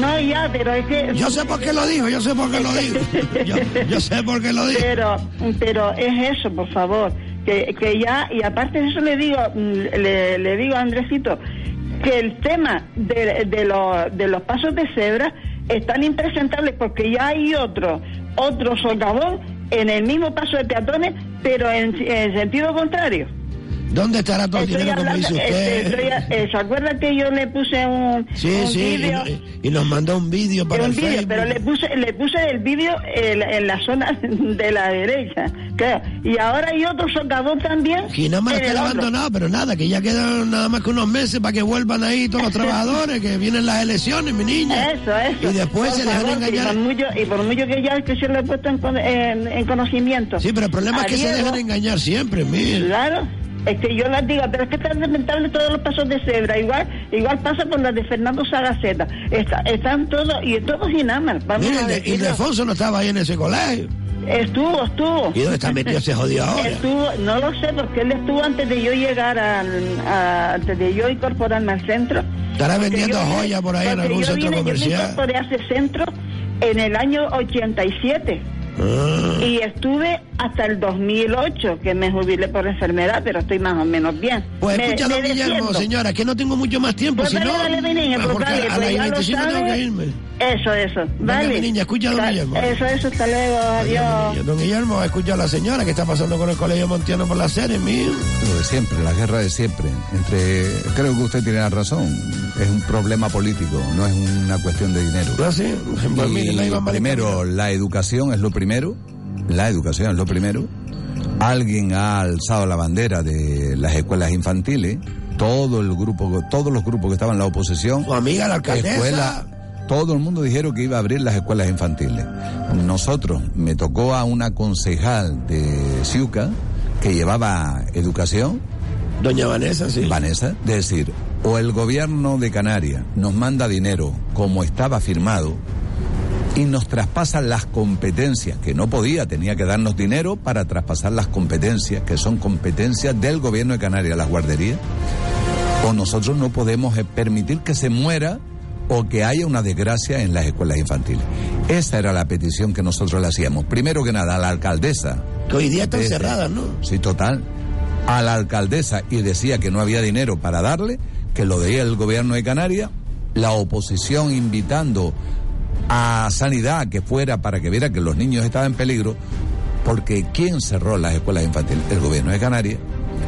No, ya, pero es que... Yo sé por qué lo dijo, yo sé por qué lo dijo. Yo, yo sé por qué lo dijo. Pero, pero es eso, por favor, que, que ya, y aparte de eso le digo, mm, le, le digo a Andresito, que el tema de, de, los- de los pasos de cebra es tan impresentable porque ya hay otro, otro socavón en el mismo paso de peatones, pero en sentido contrario. ¿Dónde estará todo el dinero como hablando- dice este, usted? estoy- eh, ¿Se acuerda que yo le puse un, Sí, un sí, y, vídeo? y nos mandó un vídeo para un el Facebook. pero le puse, le puse el vídeo en, en la zona de la derecha. claro. Y ahora hay otro socavón también. Ginama en está el otro. abandonado, pero nada, que ya quedan nada más que unos meses para que vuelvan ahí todos los trabajadores, que vienen las elecciones, mi niña. Eso, eso. Y después Por se dejan favor, engañar. Y por, mucho, y por mucho que ya que se lo he puesto en, en- en conocimiento. Sí, pero el problema es que se dejan engañar siempre, mira. Claro. Es que yo las digo, pero es que están lamentable todos los pasos de cebra. Igual igual pasa con las de Fernando Sagaceta. Está, están todos, y todos Inamal. Vamos Mira, a el de- y no estaba ahí en ese colegio. Estuvo, estuvo. ¿Y dónde está metido ese jodido ahora? Estuvo, no lo sé, porque él estuvo antes de yo llegar al, a- antes de yo incorporarme al centro. Estará vendiendo yo- joyas por ahí en algún yo centro vine- Yo me comercial. incorporé a ese centro en el año 87. Ah. Y estuve hasta el 2008, que me jubilé por enfermedad, pero estoy más o menos bien. Pues Me- escucha, don me Guillermo, defiendo. señora, que no tengo mucho más tiempo, Pues si dale, no... dale, mi niña, Ah, pues dale, a pues las ya lo 25 tengo sabe. que irme. Eso, eso. Venga, Vale. mi niña, escucha, don Guillermo. Eso, eso, hasta luego, adiós. Don Guillermo, escucha a la señora que está pasando con el colegio Montiano por la serie, mío. Lo de siempre, la guerra de siempre. Entre, creo que usted tiene la razón. Es un problema político, no es una cuestión de dinero. Ah, sí. Pues Y mire, la primero, la educación es lo primero. La educación es lo primero. Alguien ha alzado la bandera de las escuelas infantiles. Todo el grupo, todos los grupos que estaban en la oposición. Su amiga la alcaldesa. escuela- todo el mundo dijeron que iba a abrir las escuelas infantiles. Nosotros, me tocó a una concejal de Ciuca que llevaba educación. Doña Vanessa, sí. Vanessa, de decir, o el gobierno de Canarias nos manda dinero como estaba firmado y nos traspasa las competencias, que no podía, tenía que darnos dinero para traspasar las competencias, que son competencias del gobierno de Canarias, las guarderías, o nosotros no podemos eh, permitir que se muera o que haya una desgracia en las escuelas infantiles. Esa era la petición que nosotros le hacíamos. Primero que nada, a la alcaldesa. Que hoy día están cerradas, ¿no? Sí, total. A la alcaldesa y decía que no había dinero para darle, que lo veía el gobierno de Canarias, la oposición invitando a Sanidad que fuera para que viera que los niños estaban en peligro, porque ¿quién cerró las escuelas infantiles? El gobierno de Canarias,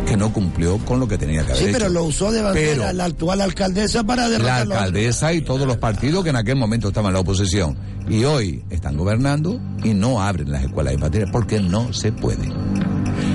que no cumplió con lo que tenía que haber Sí, hecho. pero lo usó de bandera Pero- la actual alcaldesa para la derrotar los- alcaldesa y todos los partidos que en aquel momento estaban en la oposición y hoy están gobernando y no abren las escuelas infantiles porque no se puede.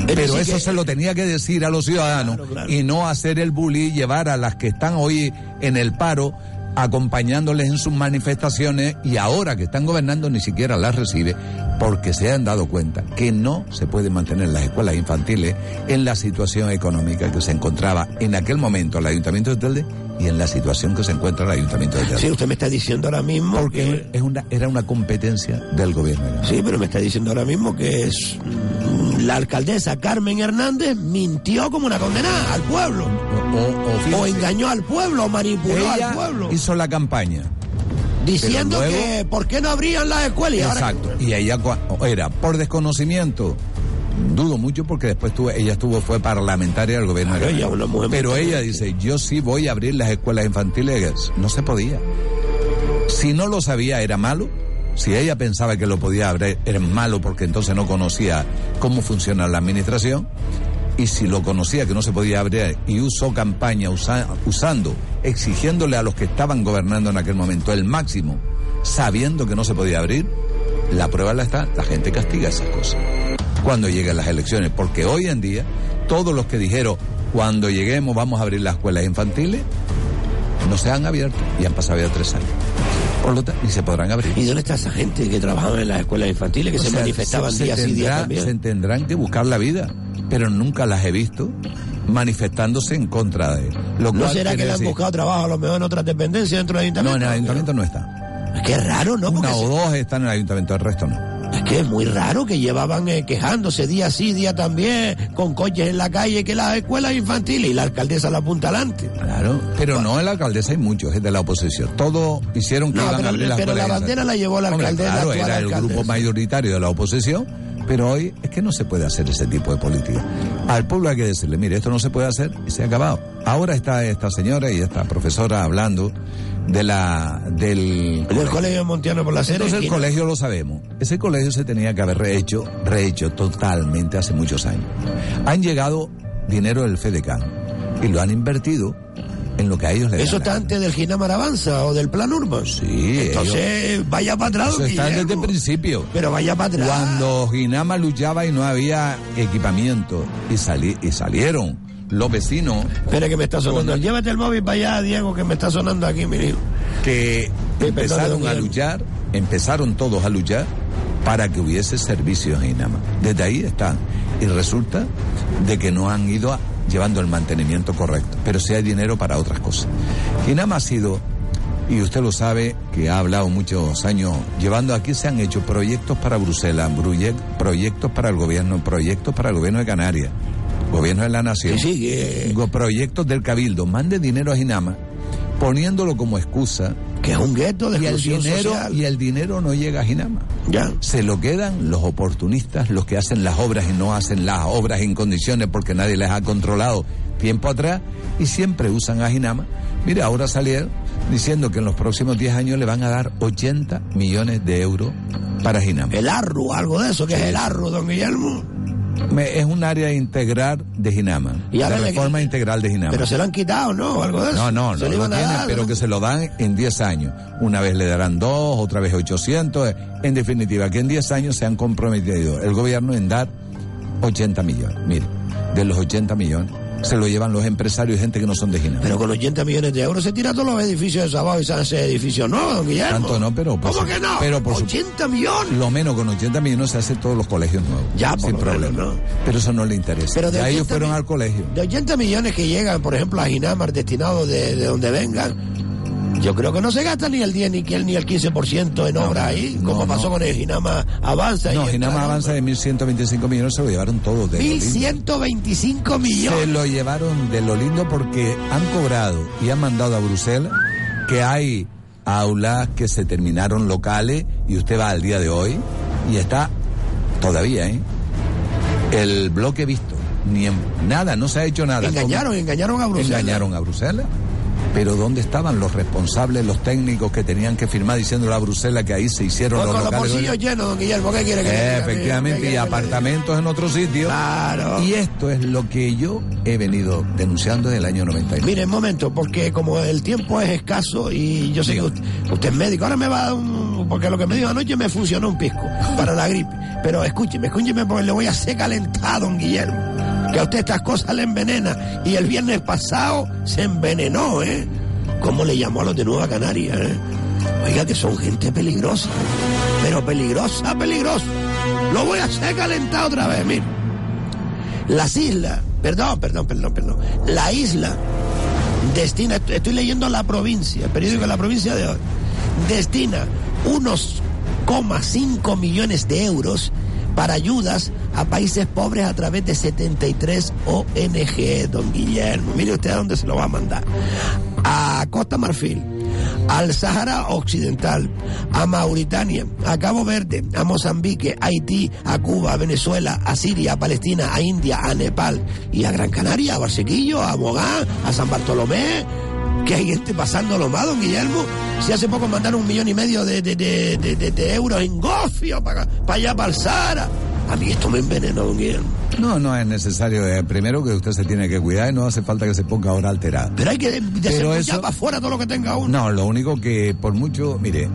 Pero eso se lo tenía que decir a los ciudadanos y no hacer el bully, llevar a las que están hoy en el paro acompañándoles en sus manifestaciones y ahora que están gobernando ni siquiera las recibe porque se han dado cuenta que no se pueden mantener las escuelas infantiles en la situación económica que se encontraba en aquel momento el Ayuntamiento de Telde y en la situación que se encuentra el Ayuntamiento de Telde. Sí, usted me está diciendo ahora mismo Porque es una, era una competencia del gobierno. Sí, pero me está diciendo ahora mismo que es la alcaldesa Carmen Hernández mintió como una condenada al pueblo. O, engañó al pueblo, o manipuló Ella al pueblo. hizo la campaña. Diciendo luego- que por qué no abrían las escuelas Exacto. Y ella era por desconocimiento. Dudo mucho porque después tuvo, ella estuvo, fue parlamentaria del gobierno Claro, ella Pero ella dice, yo sí voy a abrir las escuelas infantiles. No se podía. Si no lo sabía, era malo. Si ella pensaba que lo podía abrir, era malo porque entonces no conocía cómo funciona la administración. Y si lo conocía que no se podía abrir y usó campaña usa- usando, exigiéndole a los que estaban gobernando en aquel momento el máximo, sabiendo que no se podía abrir, la prueba la está, la gente castiga esas cosas cuando lleguen las elecciones, porque hoy en día todos los que dijeron cuando lleguemos vamos a abrir las escuelas infantiles no se han abierto y han pasado ya tres años. Por lo tanto, ni se podrán abrir. ¿Y dónde está esa gente que trabajaba en las escuelas infantiles, que O se sea, manifestaban se- se día sí día tendrá- también? Se tendrán que buscar la vida, pero nunca las he visto manifestándose en contra de. Lo ¿No cual será que le han decir- buscado trabajo a lo mejor en otras dependencias dentro del No, ayuntamiento? en el ayuntamiento no está. Qué raro, ¿no? Una Porque o dos están en el ayuntamiento, el resto no. Es que es muy raro que llevaban eh, quejándose día sí, día también, con coches en la calle, que las escuelas infantiles y la alcaldesa la apunta adelante. Claro, pero no en la alcaldesa hay muchos, es de la oposición. Todos hicieron que No, iban pero- a abrir las pero la bandera la llevó la Hombre, alcaldesa, Claro, era el alcaldesa. grupo mayoritario de la oposición, Pero hoy es que no se puede hacer ese tipo de política. Al pueblo hay que decirle, mire, esto no se puede hacer y se ha acabado. Ahora está esta señora y esta profesora hablando de la del Del colegio Montiano por la. Entonces el esquina. colegio lo sabemos. Ese colegio se tenía que haber rehecho, rehecho totalmente hace muchos años. Han llegado dinero del FEDECAN y lo han invertido en lo que a ellos les Eso está antes del Ginamar Avanza o del Plan Urban. Sí, Entonces, ellos- vaya para atrás, Eso está desde el principio. Pero vaya para atrás. Cuando Ginama luchaba y no había equipamiento y, salí, y salieron los vecinos Espera que me está sonando. Llévate el móvil para allá, Diego, que me está sonando aquí, mi hijo. que empezaron a luchar, empezaron todos a luchar para que hubiese servicios en Inama. Desde ahí están. Y resulta de que no han ido a- llevando el mantenimiento correcto. Pero sí hay dinero para otras cosas. Inama ha sido, y usted lo sabe, que ha hablado muchos años, llevando aquí se han hecho proyectos para Bruselas, proyectos para el gobierno, proyectos para el gobierno de Canarias, gobierno de la nación, go- proyectos del cabildo, mande dinero a Inama, poniéndolo como excusa que es un gueto de y el dinero social. y el dinero no llega a Ginama. Ya. Se lo quedan los oportunistas, los que hacen las obras y no hacen las obras en condiciones porque nadie les ha controlado tiempo atrás y siempre usan a Ginama. Mire, ahora salieron diciendo que en los próximos 10 años le van a dar 80 millones de euros para Ginama. El ARRU, algo de eso, que es el ARRU, don Guillermo. Es un área integral de Ginama. Y la reforma integral de Ginama. Pero se lo han quitado, ¿no? Algo de eso. No, no, no lo lo iban a tiene, dar, pero ¿no? que se lo dan en 10 años. Una vez le darán dos, otra vez 800. En definitiva, que en 10 años se han comprometido el gobierno en dar 80 millones. Mire, de los 80 millones se lo llevan los empresarios y gente que no son de Ginebra. Pero con 80 millones de euros se tira todos los edificios de Sabao y se hace edificios nuevos, don Guillermo. Tanto no, pero por ¿Cómo que no? Pero por su- 80 millones. Lo menos con 80 millones se hace todos los colegios nuevos. Ya, por sin problema. menos, ¿no? Pero eso no le interesa. Pero de ya ellos 80 fueron al colegio. De 80 millones que llegan, por ejemplo, a Ginamar destinados de, de donde vengan, yo creo que no se gasta ni el 10 ni el, ni el 15% en obras ahí, como no, pasó no. con el Ginama Avanza. No, Ginama avanza de 1.125 millones, se lo llevaron todos de lo lindo. 1.125 millones. Se lo llevaron de lo lindo porque han cobrado y han mandado a Bruselas que hay aulas que se terminaron locales y usted va al día de hoy y está todavía, ¿eh? El bloque visto, ni en nada, no se ha hecho nada. Engañaron, engañaron a Bruselas. Engañaron a Bruselas. Pero ¿dónde estaban los responsables, los técnicos que tenían que firmar diciéndole a Bruselas que ahí se hicieron Pues los con los bolsillos llenos, don Guillermo, ¿qué quiere que diga? Efectivamente, ¿Qué y apartamentos en otro sitio. Claro. Y esto es lo que yo he venido denunciando desde el año 99. Mire, un momento, porque como el tiempo es escaso y yo sé que usted, usted es médico, ahora me va a dar un... porque lo que me dijo anoche me funcionó un pisco para la gripe. Pero escúcheme, escúcheme porque le voy a hacer calentado, don Guillermo. A usted estas cosas le envenena. Y el viernes pasado se envenenó, ¿eh? ¿Cómo le llamó a los de Nueva Canaria, eh? Oiga, que son gente peligrosa. Pero peligrosa, peligrosa. Lo voy a hacer calentado otra vez, mire. Las islas, perdón, perdón, perdón, perdón. La isla destina, estoy leyendo la provincia, el periódico de la provincia de hoy, destina unos 5 millones de euros para ayudas a países pobres a través de 73 ONG, don Guillermo. Mire usted a dónde se lo va a mandar. A Costa Marfil, al Sahara Occidental, a Mauritania, a Cabo Verde, a Mozambique, a Haití, a Cuba, a Venezuela, a Siria, a Palestina, a India, a Nepal y a Gran Canaria, a Barsequillo, a Mogán, a San Bartolomé. Que hay gente pasándolo mal, don Guillermo. Si hace poco mandaron un millón y medio de, de, de, de- euros en gofio para, para allá, para el Sahara. A mí esto me envenenó, don Guillermo. No, no es necesario. eh, primero que usted se tiene que cuidar y no hace falta que se ponga ahora alterado. Pero hay que eso- para afuera todo lo que tenga uno. No, lo único que por mucho, mire,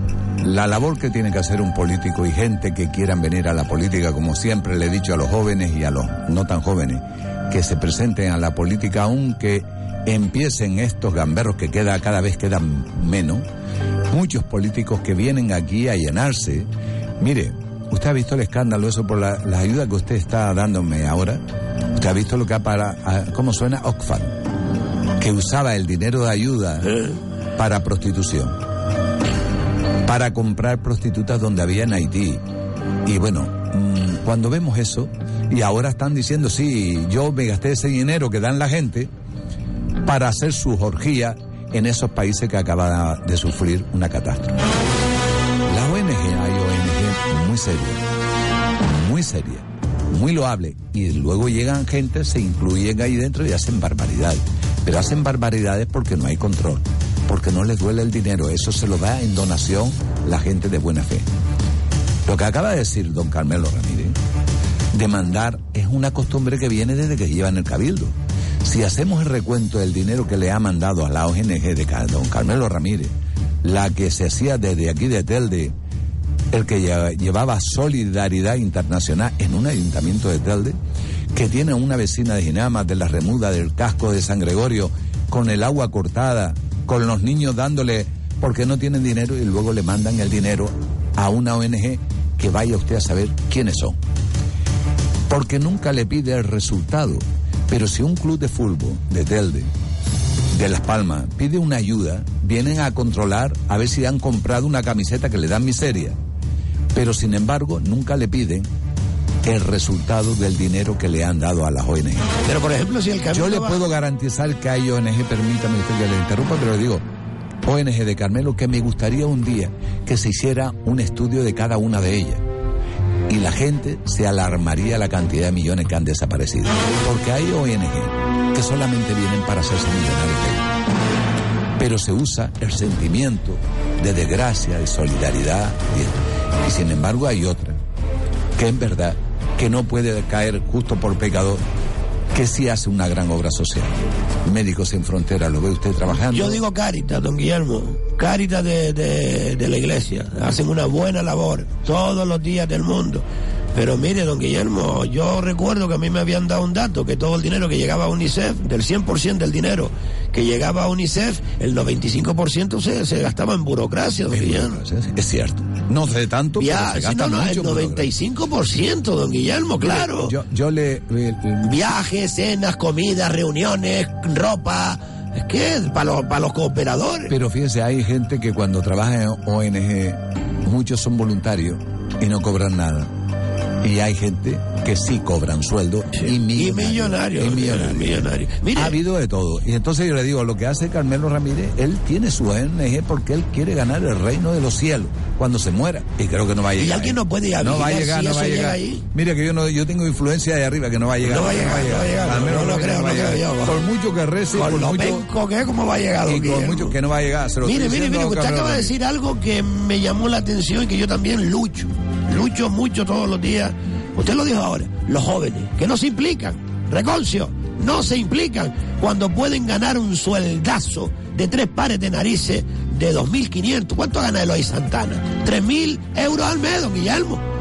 la labor que tiene que hacer un político y gente que quieran venir a la política, como siempre le he dicho a los jóvenes y a los no tan jóvenes, que se presenten a la política aunque empiecen estos gamberros que queda cada vez quedan menos, muchos políticos que vienen aquí a llenarse. Mire, usted ha visto el escándalo eso por la, la ayuda que usted está dándome ahora. Usted ha visto lo que ha para, a- cómo suena Oxfam, que usaba el dinero de ayuda para prostitución, para comprar prostitutas donde había en Haití. Y bueno, mm, cuando vemos eso, y ahora están diciendo, sí, yo me gasté ese dinero que dan la gente para hacer sus orgías en esos países que acaban de sufrir una catástrofe. Las ONG, hay ONG muy serias, muy seria, muy loable. Y luego llegan gente, se incluyen ahí dentro y hacen barbaridades. Pero hacen barbaridades porque no hay control, porque no les duele el dinero. Eso se lo da en donación la gente de buena fe. Lo que acaba de decir don Carmelo Ramírez, demandar es una costumbre que viene desde que llevan el cabildo. Si hacemos el recuento del dinero que le ha mandado a la ONG de don Carmelo Ramírez, la que se hacía desde aquí de Telde, el que lle- llevaba solidaridad internacional en un ayuntamiento de Telde, que tiene una vecina de Ginama, de la remuda del casco de San Gregorio, con el agua cortada, con los niños dándole porque no tienen dinero y luego le mandan el dinero a una ONG que vaya usted a saber quiénes son. Porque nunca le pide el resultado. Pero si un club de fútbol de Telde, de Las Palmas, pide una ayuda, vienen a controlar a ver si han comprado una camiseta que le dan miseria. Pero sin embargo, nunca le piden el resultado del dinero que le han dado a las ONG. Pero por ejemplo, si el Yo le va- puedo garantizar que hay ONG, permítame usted que le interrumpa, pero le digo, ONG de Carmelo, que me gustaría un día que se hiciera un estudio de cada una de ellas. Y la gente se alarmaría la cantidad de millones que han desaparecido. Porque hay ONG que solamente vienen para hacerse millonarios. Pero se usa el sentimiento de desgracia, de solidaridad. Y, sin embargo hay otra que en verdad que no puede caer justo por pecador, que sí hace una gran obra social. Médicos Sin Fronteras, ¿lo ve usted trabajando? Yo digo Cáritas, don Guillermo. Cáritas de, de, de la iglesia. Hacen una buena labor todos los días del mundo. Pero mire, don Guillermo, yo recuerdo que a mí me habían dado un dato, que todo el dinero que llegaba a UNICEF, del 100% del dinero que llegaba a UNICEF, el 95% se, se gastaba en burocracia, don Guillermo. Es cierto. No sé tanto, pero Ya, se no, no, mucho el en 95%, don Guillermo, claro. Yo, yo le... Viajes, cenas, comidas, reuniones, ropa. Es que para los, para los cooperadores. Pero fíjese, hay gente que cuando trabaja en ONG, muchos son voluntarios y no cobran nada. Y hay gente que sí cobran sueldo y millonarios. millonario, y millonarios. millonario. Ha habido de todo. Y entonces yo le digo, lo que hace Carmelo Ramírez, él tiene su ONG porque él quiere ganar el reino de los cielos cuando se muera. Y creo que no va a llegar. Y alguien ¿eh? no puede a No va a llegar, si no va a llega llegar. ahí. Mire que yo no, yo tengo influencia de arriba que no va a llegar. No va a llegar, no va a llegar. No lo creo, no creo llegar. yo. Por mucho que rece, Con por lo mucho... que ¿cómo va a llegar, Y con mucho que no va a llegar. Se lo Mire, mire, mire, usted acaba de decir algo que me llamó la atención y que yo también lucho. Lucho mucho todos los días. Usted lo dijo ahora, los jóvenes, que no se implican. Reconcio, no se implican cuando pueden ganar un sueldazo de tres pares de narices de 2.500. ¿Cuánto gana Eloy Santana? 3.000 euros al mes, Guillermo.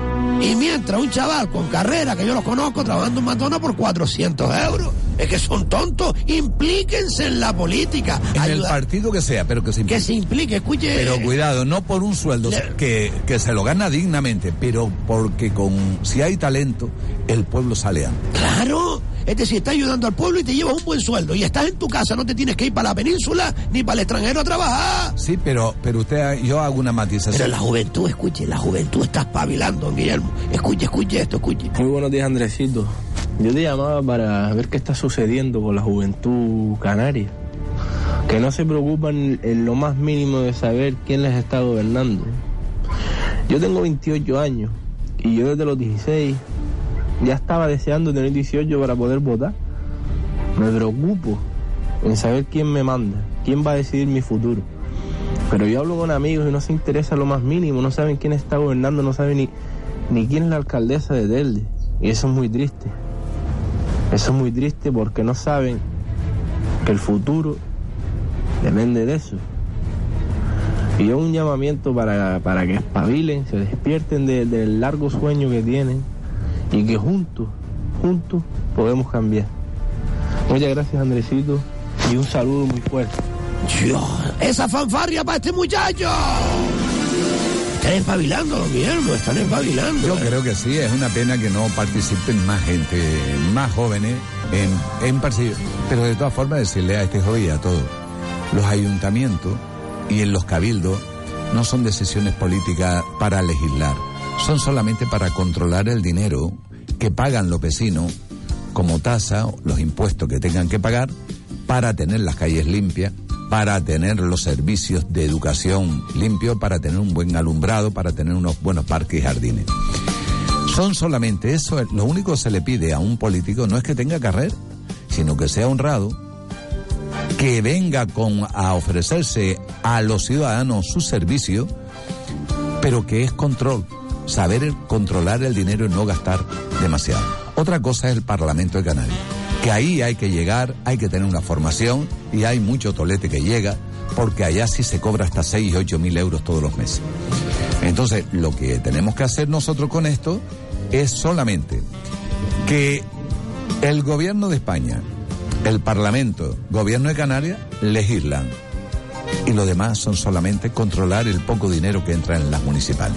Y mientras un chaval con carrera, que yo los conozco, trabajando en McDonald's por 400 euros. Es que son tontos. Implíquense en la política. En el partido que sea, pero que se implique. que se implique, escuche. Pero cuidado, no por un sueldo que, que se lo gana dignamente, pero porque con si hay talento, el pueblo sale antes. Claro. Es decir, está ayudando al pueblo y te llevas un buen sueldo. Y estás en tu casa, no te tienes que ir para la península ni para el extranjero a trabajar. Sí, pero, pero usted, yo hago una matización. Pero la juventud, escuche, la juventud está espabilando, don Guillermo. Escuche, escuche esto, escuche. Muy buenos días, Andresito. Yo te llamaba para ver qué está sucediendo con la juventud canaria. Que no se preocupan en lo más mínimo de saber quién les está gobernando. Yo tengo 28 años y yo desde los 16 ya estaba deseando tener 18 para poder votar. Me preocupo en saber quién me manda, quién va a decidir mi futuro. Pero yo hablo con amigos y no se interesa lo más mínimo, no saben quién está gobernando, no saben ni, ni quién es la alcaldesa de Telde. Y eso es muy triste. Eso es muy triste porque no saben que el futuro depende de eso. Y yo un llamamiento para, para que espabilen, se despierten de- del largo sueño que tienen y que juntos, juntos podemos cambiar. Muchas gracias Andresito y un saludo muy fuerte. Dios, esa fanfarria para este muchacho. Están espabilando, don Guillermo, están espabilando. Yo creo que sí, es una pena que no participen más gente, más jóvenes en, en partido. Pero de todas formas decirle a este joven y a todos, los ayuntamientos y en los cabildos no son decisiones políticas para legislar, son solamente para controlar el dinero que pagan los vecinos como tasa, los impuestos que tengan que pagar, para tener las calles limpias, para tener los servicios de educación limpios, para tener un buen alumbrado, para tener unos buenos parques y jardines. Son solamente eso, lo único que se le pide a un político no es que tenga carrera, sino que sea honrado, que venga con a ofrecerse a los ciudadanos su servicio, pero que es control, saber controlar el dinero y no gastar demasiado. Otra cosa es el Parlamento de Canarias, que ahí hay que llegar, hay que tener una formación y hay mucho tolete que llega, porque allá sí se cobra hasta 6 y 8 mil euros todos los meses. Entonces, lo que tenemos que hacer nosotros con esto es solamente que el gobierno de España, el Parlamento, gobierno de Canarias, legislan. Y lo demás son solamente controlar el poco dinero que entra en las municipales.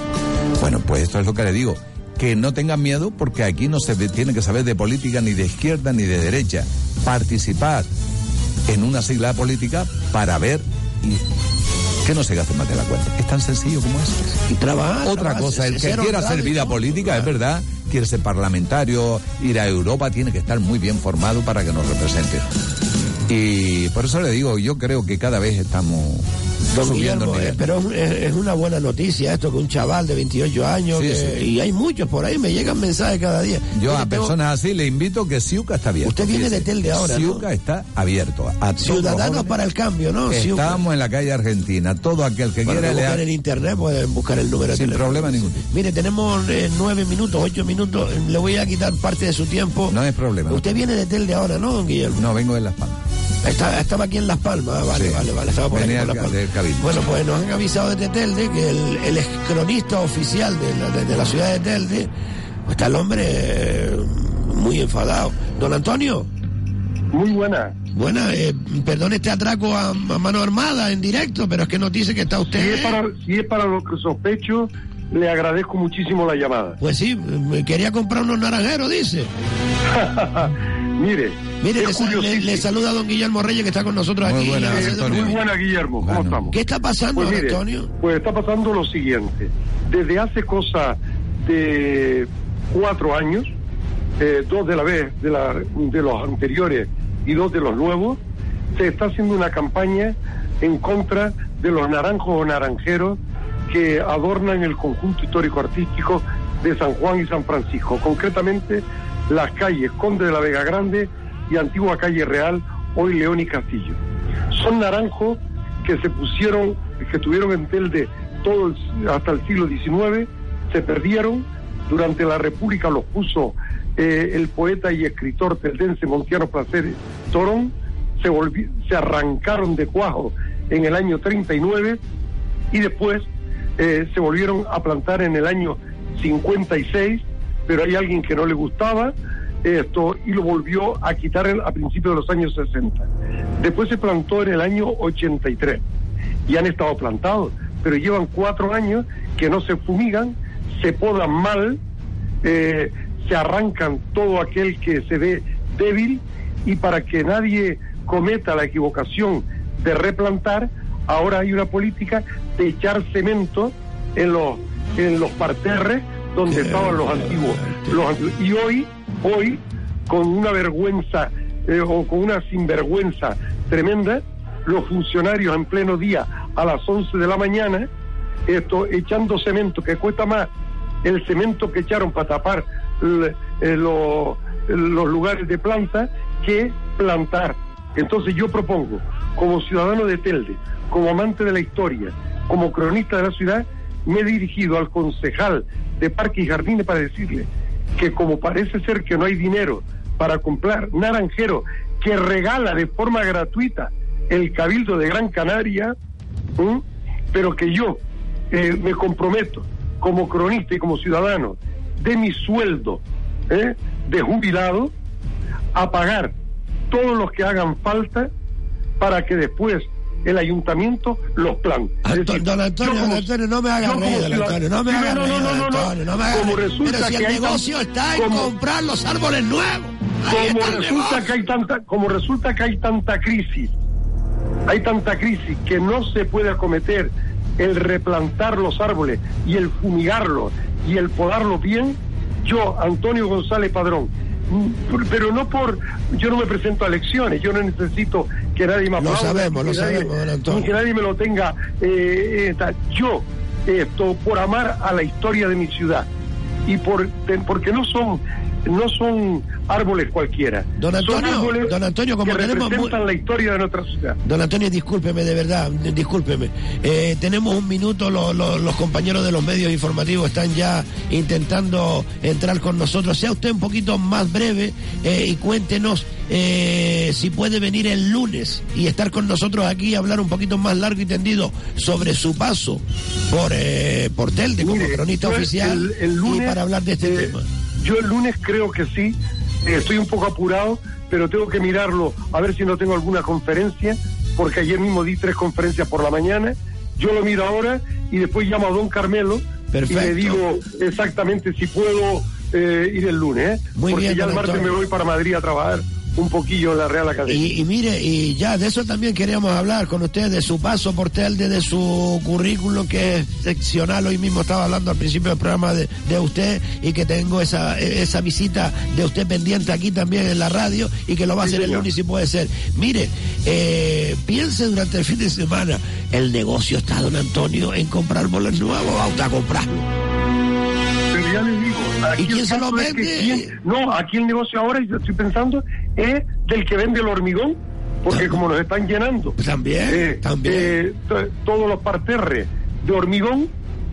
Bueno, pues esto es lo que le digo. Que no tengan miedo porque aquí no se tiene que saber de política ni de izquierda ni de derecha. Participar en una sigla política para ver y que no se gaste más de la cuenta. Es tan sencillo como eso. Y trabajar. Otra trabajar, cosa, el que quiera hacer vida política, es verdad, quiere ser parlamentario, ir a Europa, tiene que estar muy bien formado para que nos represente. Y por eso le digo, yo creo que cada vez estamos Don Guillermo, eh, pero es, es una buena noticia esto que un chaval de 28 años Sí, que- sí. y hay muchos por ahí me llegan mensajes cada día. Yo a tengo- personas así le invito que Siuca está abierto. Usted viene de Telde ahora, ¿no? Siuca está abierto. A Ciudadanos para el cambio, ¿no? Estamos en la calle Argentina. Todo aquel que Bueno, quiera que le buscar en internet pueden buscar el número de Sin problema ninguno. Mire, tenemos eh, nueve minutos, ocho minutos. Le voy a quitar parte de su tiempo. No hay problema. Usted viene de Telde ahora, ¿no, don Guillermo? No, vengo de Las Palmas. Está- estaba aquí en Las Palmas. Ah, Vale, Sí. vale, vale. Estaba por aquí por Las Palmas. Bueno, pues nos han avisado desde Telde que el, el ex cronista oficial de la, de- de la ciudad de Telde pues está el hombre eh, muy enfadado. Don Antonio. Muy buena. Buena, eh, perdón este atraco a, a mano armada en directo, pero es que nos dice que está Si usted. es, para, si es para lo que sospecho, le agradezco muchísimo la llamada. Pues sí, me quería comprar unos naranjeros, dice. Mire, Mire, es le, saluda a don Guillermo Reyes que está con nosotros Muy aquí. buena, Antonio. Muy buena, Guillermo. ¿Cómo estamos? ¿Qué está pasando, Pues mire, Antonio? Pues está pasando lo siguiente. Desde hace cosa de cuatro años, eh, dos de la vez de, la, de los anteriores y dos de los nuevos, se está haciendo una campaña en contra de los naranjos o naranjeros que adornan el conjunto histórico-artístico de San Juan y San Francisco, concretamente las calles Conde de la Vega Grande y Antigua Calle Real, hoy León y Castillo. Son naranjos que se pusieron, que estuvieron en Telde todo hasta el siglo XIX, se perdieron, durante la República los puso eh, el poeta y escritor teldense Montiano Placeres Torón, se, volvi- se arrancaron de cuajo en el año 39 y después eh, se volvieron a plantar en el año 56, pero hay alguien que no le gustaba esto y lo volvió a quitar a principios de los años 60. Después se plantó en el año 83 y han estado plantados, pero llevan cuatro años que no se fumigan, se podan mal, eh, se arrancan todo aquel que se ve débil y para que nadie cometa la equivocación de replantar, ahora hay una política de echar cemento en los en los parterres donde estaban los antiguos, los. Y hoy, hoy, con una vergüenza eh, o con una sinvergüenza tremenda, los funcionarios en pleno día a las 11 de la mañana, esto echando cemento que cuesta más el cemento que echaron para tapar eh, lo- los lugares de planta que plantar. Entonces yo propongo, como ciudadano de Telde, como amante de la historia, como cronista de la ciudad, me he dirigido al concejal de Parque y Jardines para decirle que como parece ser que no hay dinero para comprar naranjero que regala de forma gratuita el Cabildo de Gran Canaria, pero que yo eh, me comprometo como cronista y como ciudadano de mi sueldo ¿eh? de jubilado a pagar todos los que hagan falta para que después el ayuntamiento los plante. Es decir, Don Antonio, como- don Antonio, no me haga yo como reír, don Antonio, no me reír, no, no, no. Me Como resulta Pero si que el tan- negocio está en como- comprar los árboles nuevos. Como resulta que hay tanta como resulta que hay tanta crisis hay tanta crisis que no se puede acometer el replantar los árboles y el fumigarlos y el podarlos bien yo Antonio González Padrón mm, pero no por yo no me presento a elecciones yo no necesito que nadie me Lo sabemos, lo nadie- sabemos, don Antonio. ni que nadie me lo tenga eh, eh, yo esto por amar a la historia de mi ciudad y por, porque no son no son árboles cualquiera. Don son Antonio, árboles don Antonio, como que tenemos la historia de nuestra ciudad. Don Antonio, discúlpeme, de verdad, discúlpeme. Eh, tenemos un minuto, lo- lo- los compañeros de los medios informativos están ya intentando entrar con nosotros. Sea usted un poquito más breve eh, y cuéntenos eh, si puede venir el lunes y estar con nosotros aquí y hablar un poquito más largo y tendido sobre su paso por, eh, por Telde como Mire, cronista oficial el- el lunes, y para hablar de este eh, tema. Yo el lunes creo que sí. Eh, estoy un poco apurado, pero tengo que mirarlo a ver si no tengo alguna conferencia, porque ayer mismo di tres conferencias por la mañana. Yo lo miro ahora y después llamo a don Carmelo Perfecto. y le digo exactamente si puedo eh, ir el lunes. ¿eh? Muy porque bien, ya el martes me voy para Madrid a trabajar un poquillo en la Real Academia. Y, y mire, y ya de eso también queríamos hablar con usted, de su paso por Telde, de su currículum que es seccional. Hoy mismo estaba hablando al principio del programa de, de usted y que tengo esa, esa visita de usted pendiente aquí también en la radio y que lo va a hacer el lunes si puede ser. Mire, eh, piense durante el fin de semana, el negocio está, don Antonio, en comprar bolos nuevos, usted a comprarlo. ¿Y quién el se lo caso es que vende? quién- no, aquí el negocio ahora, yo estoy pensando, es del que vende el hormigón, porque como nos están llenando. Pues También, eh, también. eh, to- todos los parterres de hormigón,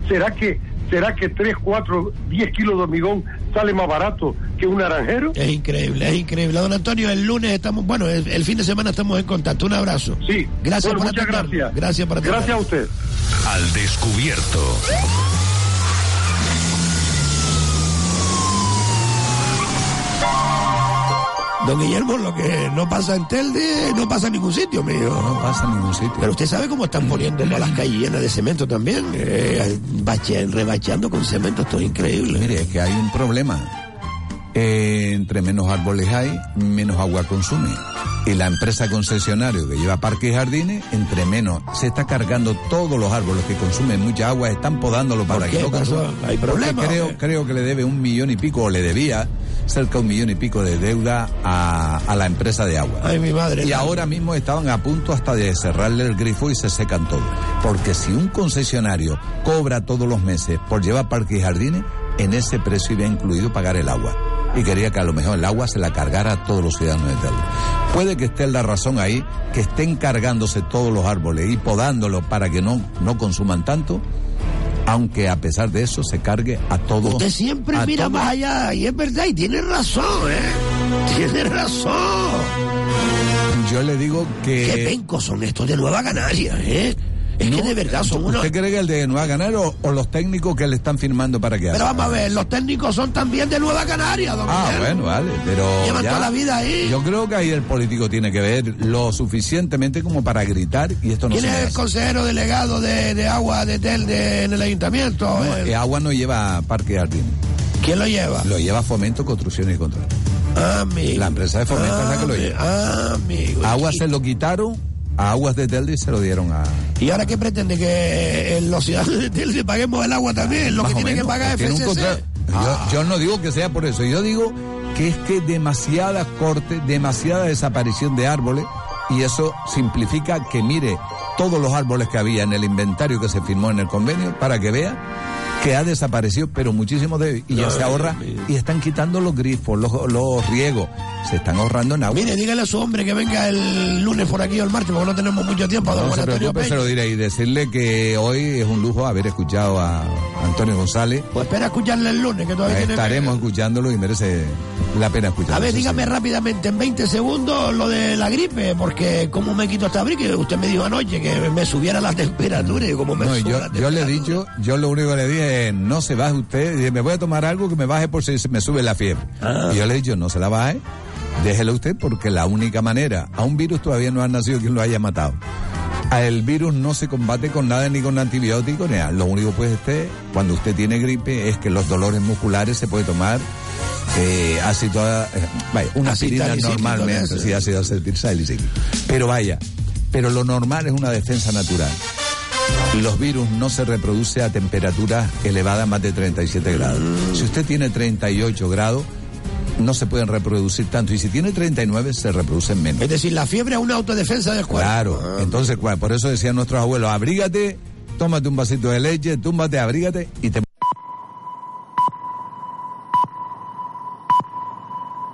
¿será que será que 3, 4, 10 kilos de hormigón sale más barato que un naranjero? Es increíble, es increíble. Don Antonio, el lunes estamos, bueno, el, el fin de semana estamos en contacto. Un abrazo. Sí. Gracias Bueno, por muchas gracias. Gracias por Gracias a usted. Al descubierto. Don Guillermo, lo que no pasa en Telde no pasa en ningún sitio, mío. No pasa en ningún sitio. Pero usted sabe cómo están poniendo todas las calles llenas de cemento también. Eh, bache- rebacheando con cemento, esto es increíble. Mire, es que hay un problema. Eh, entre menos árboles hay, menos agua consume. Y la empresa concesionario que lleva parques y jardines, entre menos se está cargando todos los árboles que consumen mucha agua, están podándolo para ¿Por que no. ¿Hay Porque problema o Creo, qué? creo que le debe un millón y pico, o le debía cerca de un millón y pico de deuda a, a la empresa de agua. Ay, mi madre. Y ahora mismo estaban a punto hasta de cerrarle el grifo y se secan todo. Porque si un concesionario cobra todos los meses por llevar parques y jardines, en ese precio iba incluido pagar el agua. Y quería que a lo mejor el agua se la cargara a todos los ciudadanos de Telde. Puede que esté la razón ahí, que estén cargándose todos los árboles y podándolos para que no, no consuman tanto, aunque a pesar de eso se cargue a todos. Usted siempre mira más allá, y es verdad, y tiene razón, ¿eh? Tiene razón. Yo le digo que... Qué pencos son estos de Nueva Canaria, ¿eh? Es que de verdad son unos... ¿Usted cree que el de Nueva Canaria o, o los técnicos que le están firmando para que Pero vamos a ver, los técnicos son también de Nueva Canaria, don Ah, bueno, vale, pero Llevan ya- toda la vida ahí. Yo creo que ahí el político tiene que ver lo suficientemente como para gritar y esto no ¿Quién se es el hace. consejero delegado de, de agua de Telde en el ayuntamiento? No, El- eh, agua no lleva parque jardín. ¿Quién lo lleva? Lo lleva Fomento, Construcciones y Control. Amigo. La empresa de Fomento es la que lo lleva. Amigo. Agua se lo quitaron a Aguas de Telde y se lo dieron a... ¿Y ahora qué pretende? ¿Que eh, los ciudadanos de Telde paguemos el agua también? ¿Lo que o tiene que pagar un FCC? contrato. Yo, yo no digo que sea por eso, yo digo que es que demasiada corte, demasiada desaparición de árboles y eso simplifica que mire todos los árboles que había en el inventario que se firmó en el convenio para que vea que ha desaparecido, pero muchísimo de y ya No, se ahorra y están quitando los grifos, los, los riegos, se están ahorrando en agua. Mire, dígale a su hombre que venga el lunes por aquí o el martes, porque no tenemos mucho tiempo. No Juan se preocupe, se lo diré y decirle que hoy es un lujo haber escuchado a Antonio González. Pues espera escucharle el lunes, que todavía tiene... Estaremos escuchándolo y merece la pena escucharlo. A ver, dígame sí. rápidamente, en 20 segundos, lo de la gripe, porque como me quito esta abrigo, usted me dijo anoche que me subiera la temperatura y como me No, yo, le he dicho, yo lo único que le dije no se baje usted, me voy a tomar algo que me baje por si se me sube la fiebre. Ah. Y yo le he dicho, no se la baje, déjela usted porque la única manera, a un virus todavía no ha nacido quien lo haya matado. A el virus no se combate con nada, ni con antibióticos, ni nada. Lo único pues este, cuando usted tiene gripe, es que los dolores musculares se puede tomar eh, ácido, eh, vaya, una aspirina normalmente, sí, ácido acetilsalicílico. Pero vaya, pero lo normal es una defensa natural. Los virus no se reproducen a temperaturas elevadas más de 37 grados. Mm. Si usted tiene 38 grados, no se pueden reproducir tanto. Y si tiene 39, se reproducen menos. Es decir, la fiebre es una autodefensa del cuerpo. Claro. Entonces, cua- por eso decían nuestros abuelos, abrígate, tómate un vasito de leche, túmbate, abrígate y te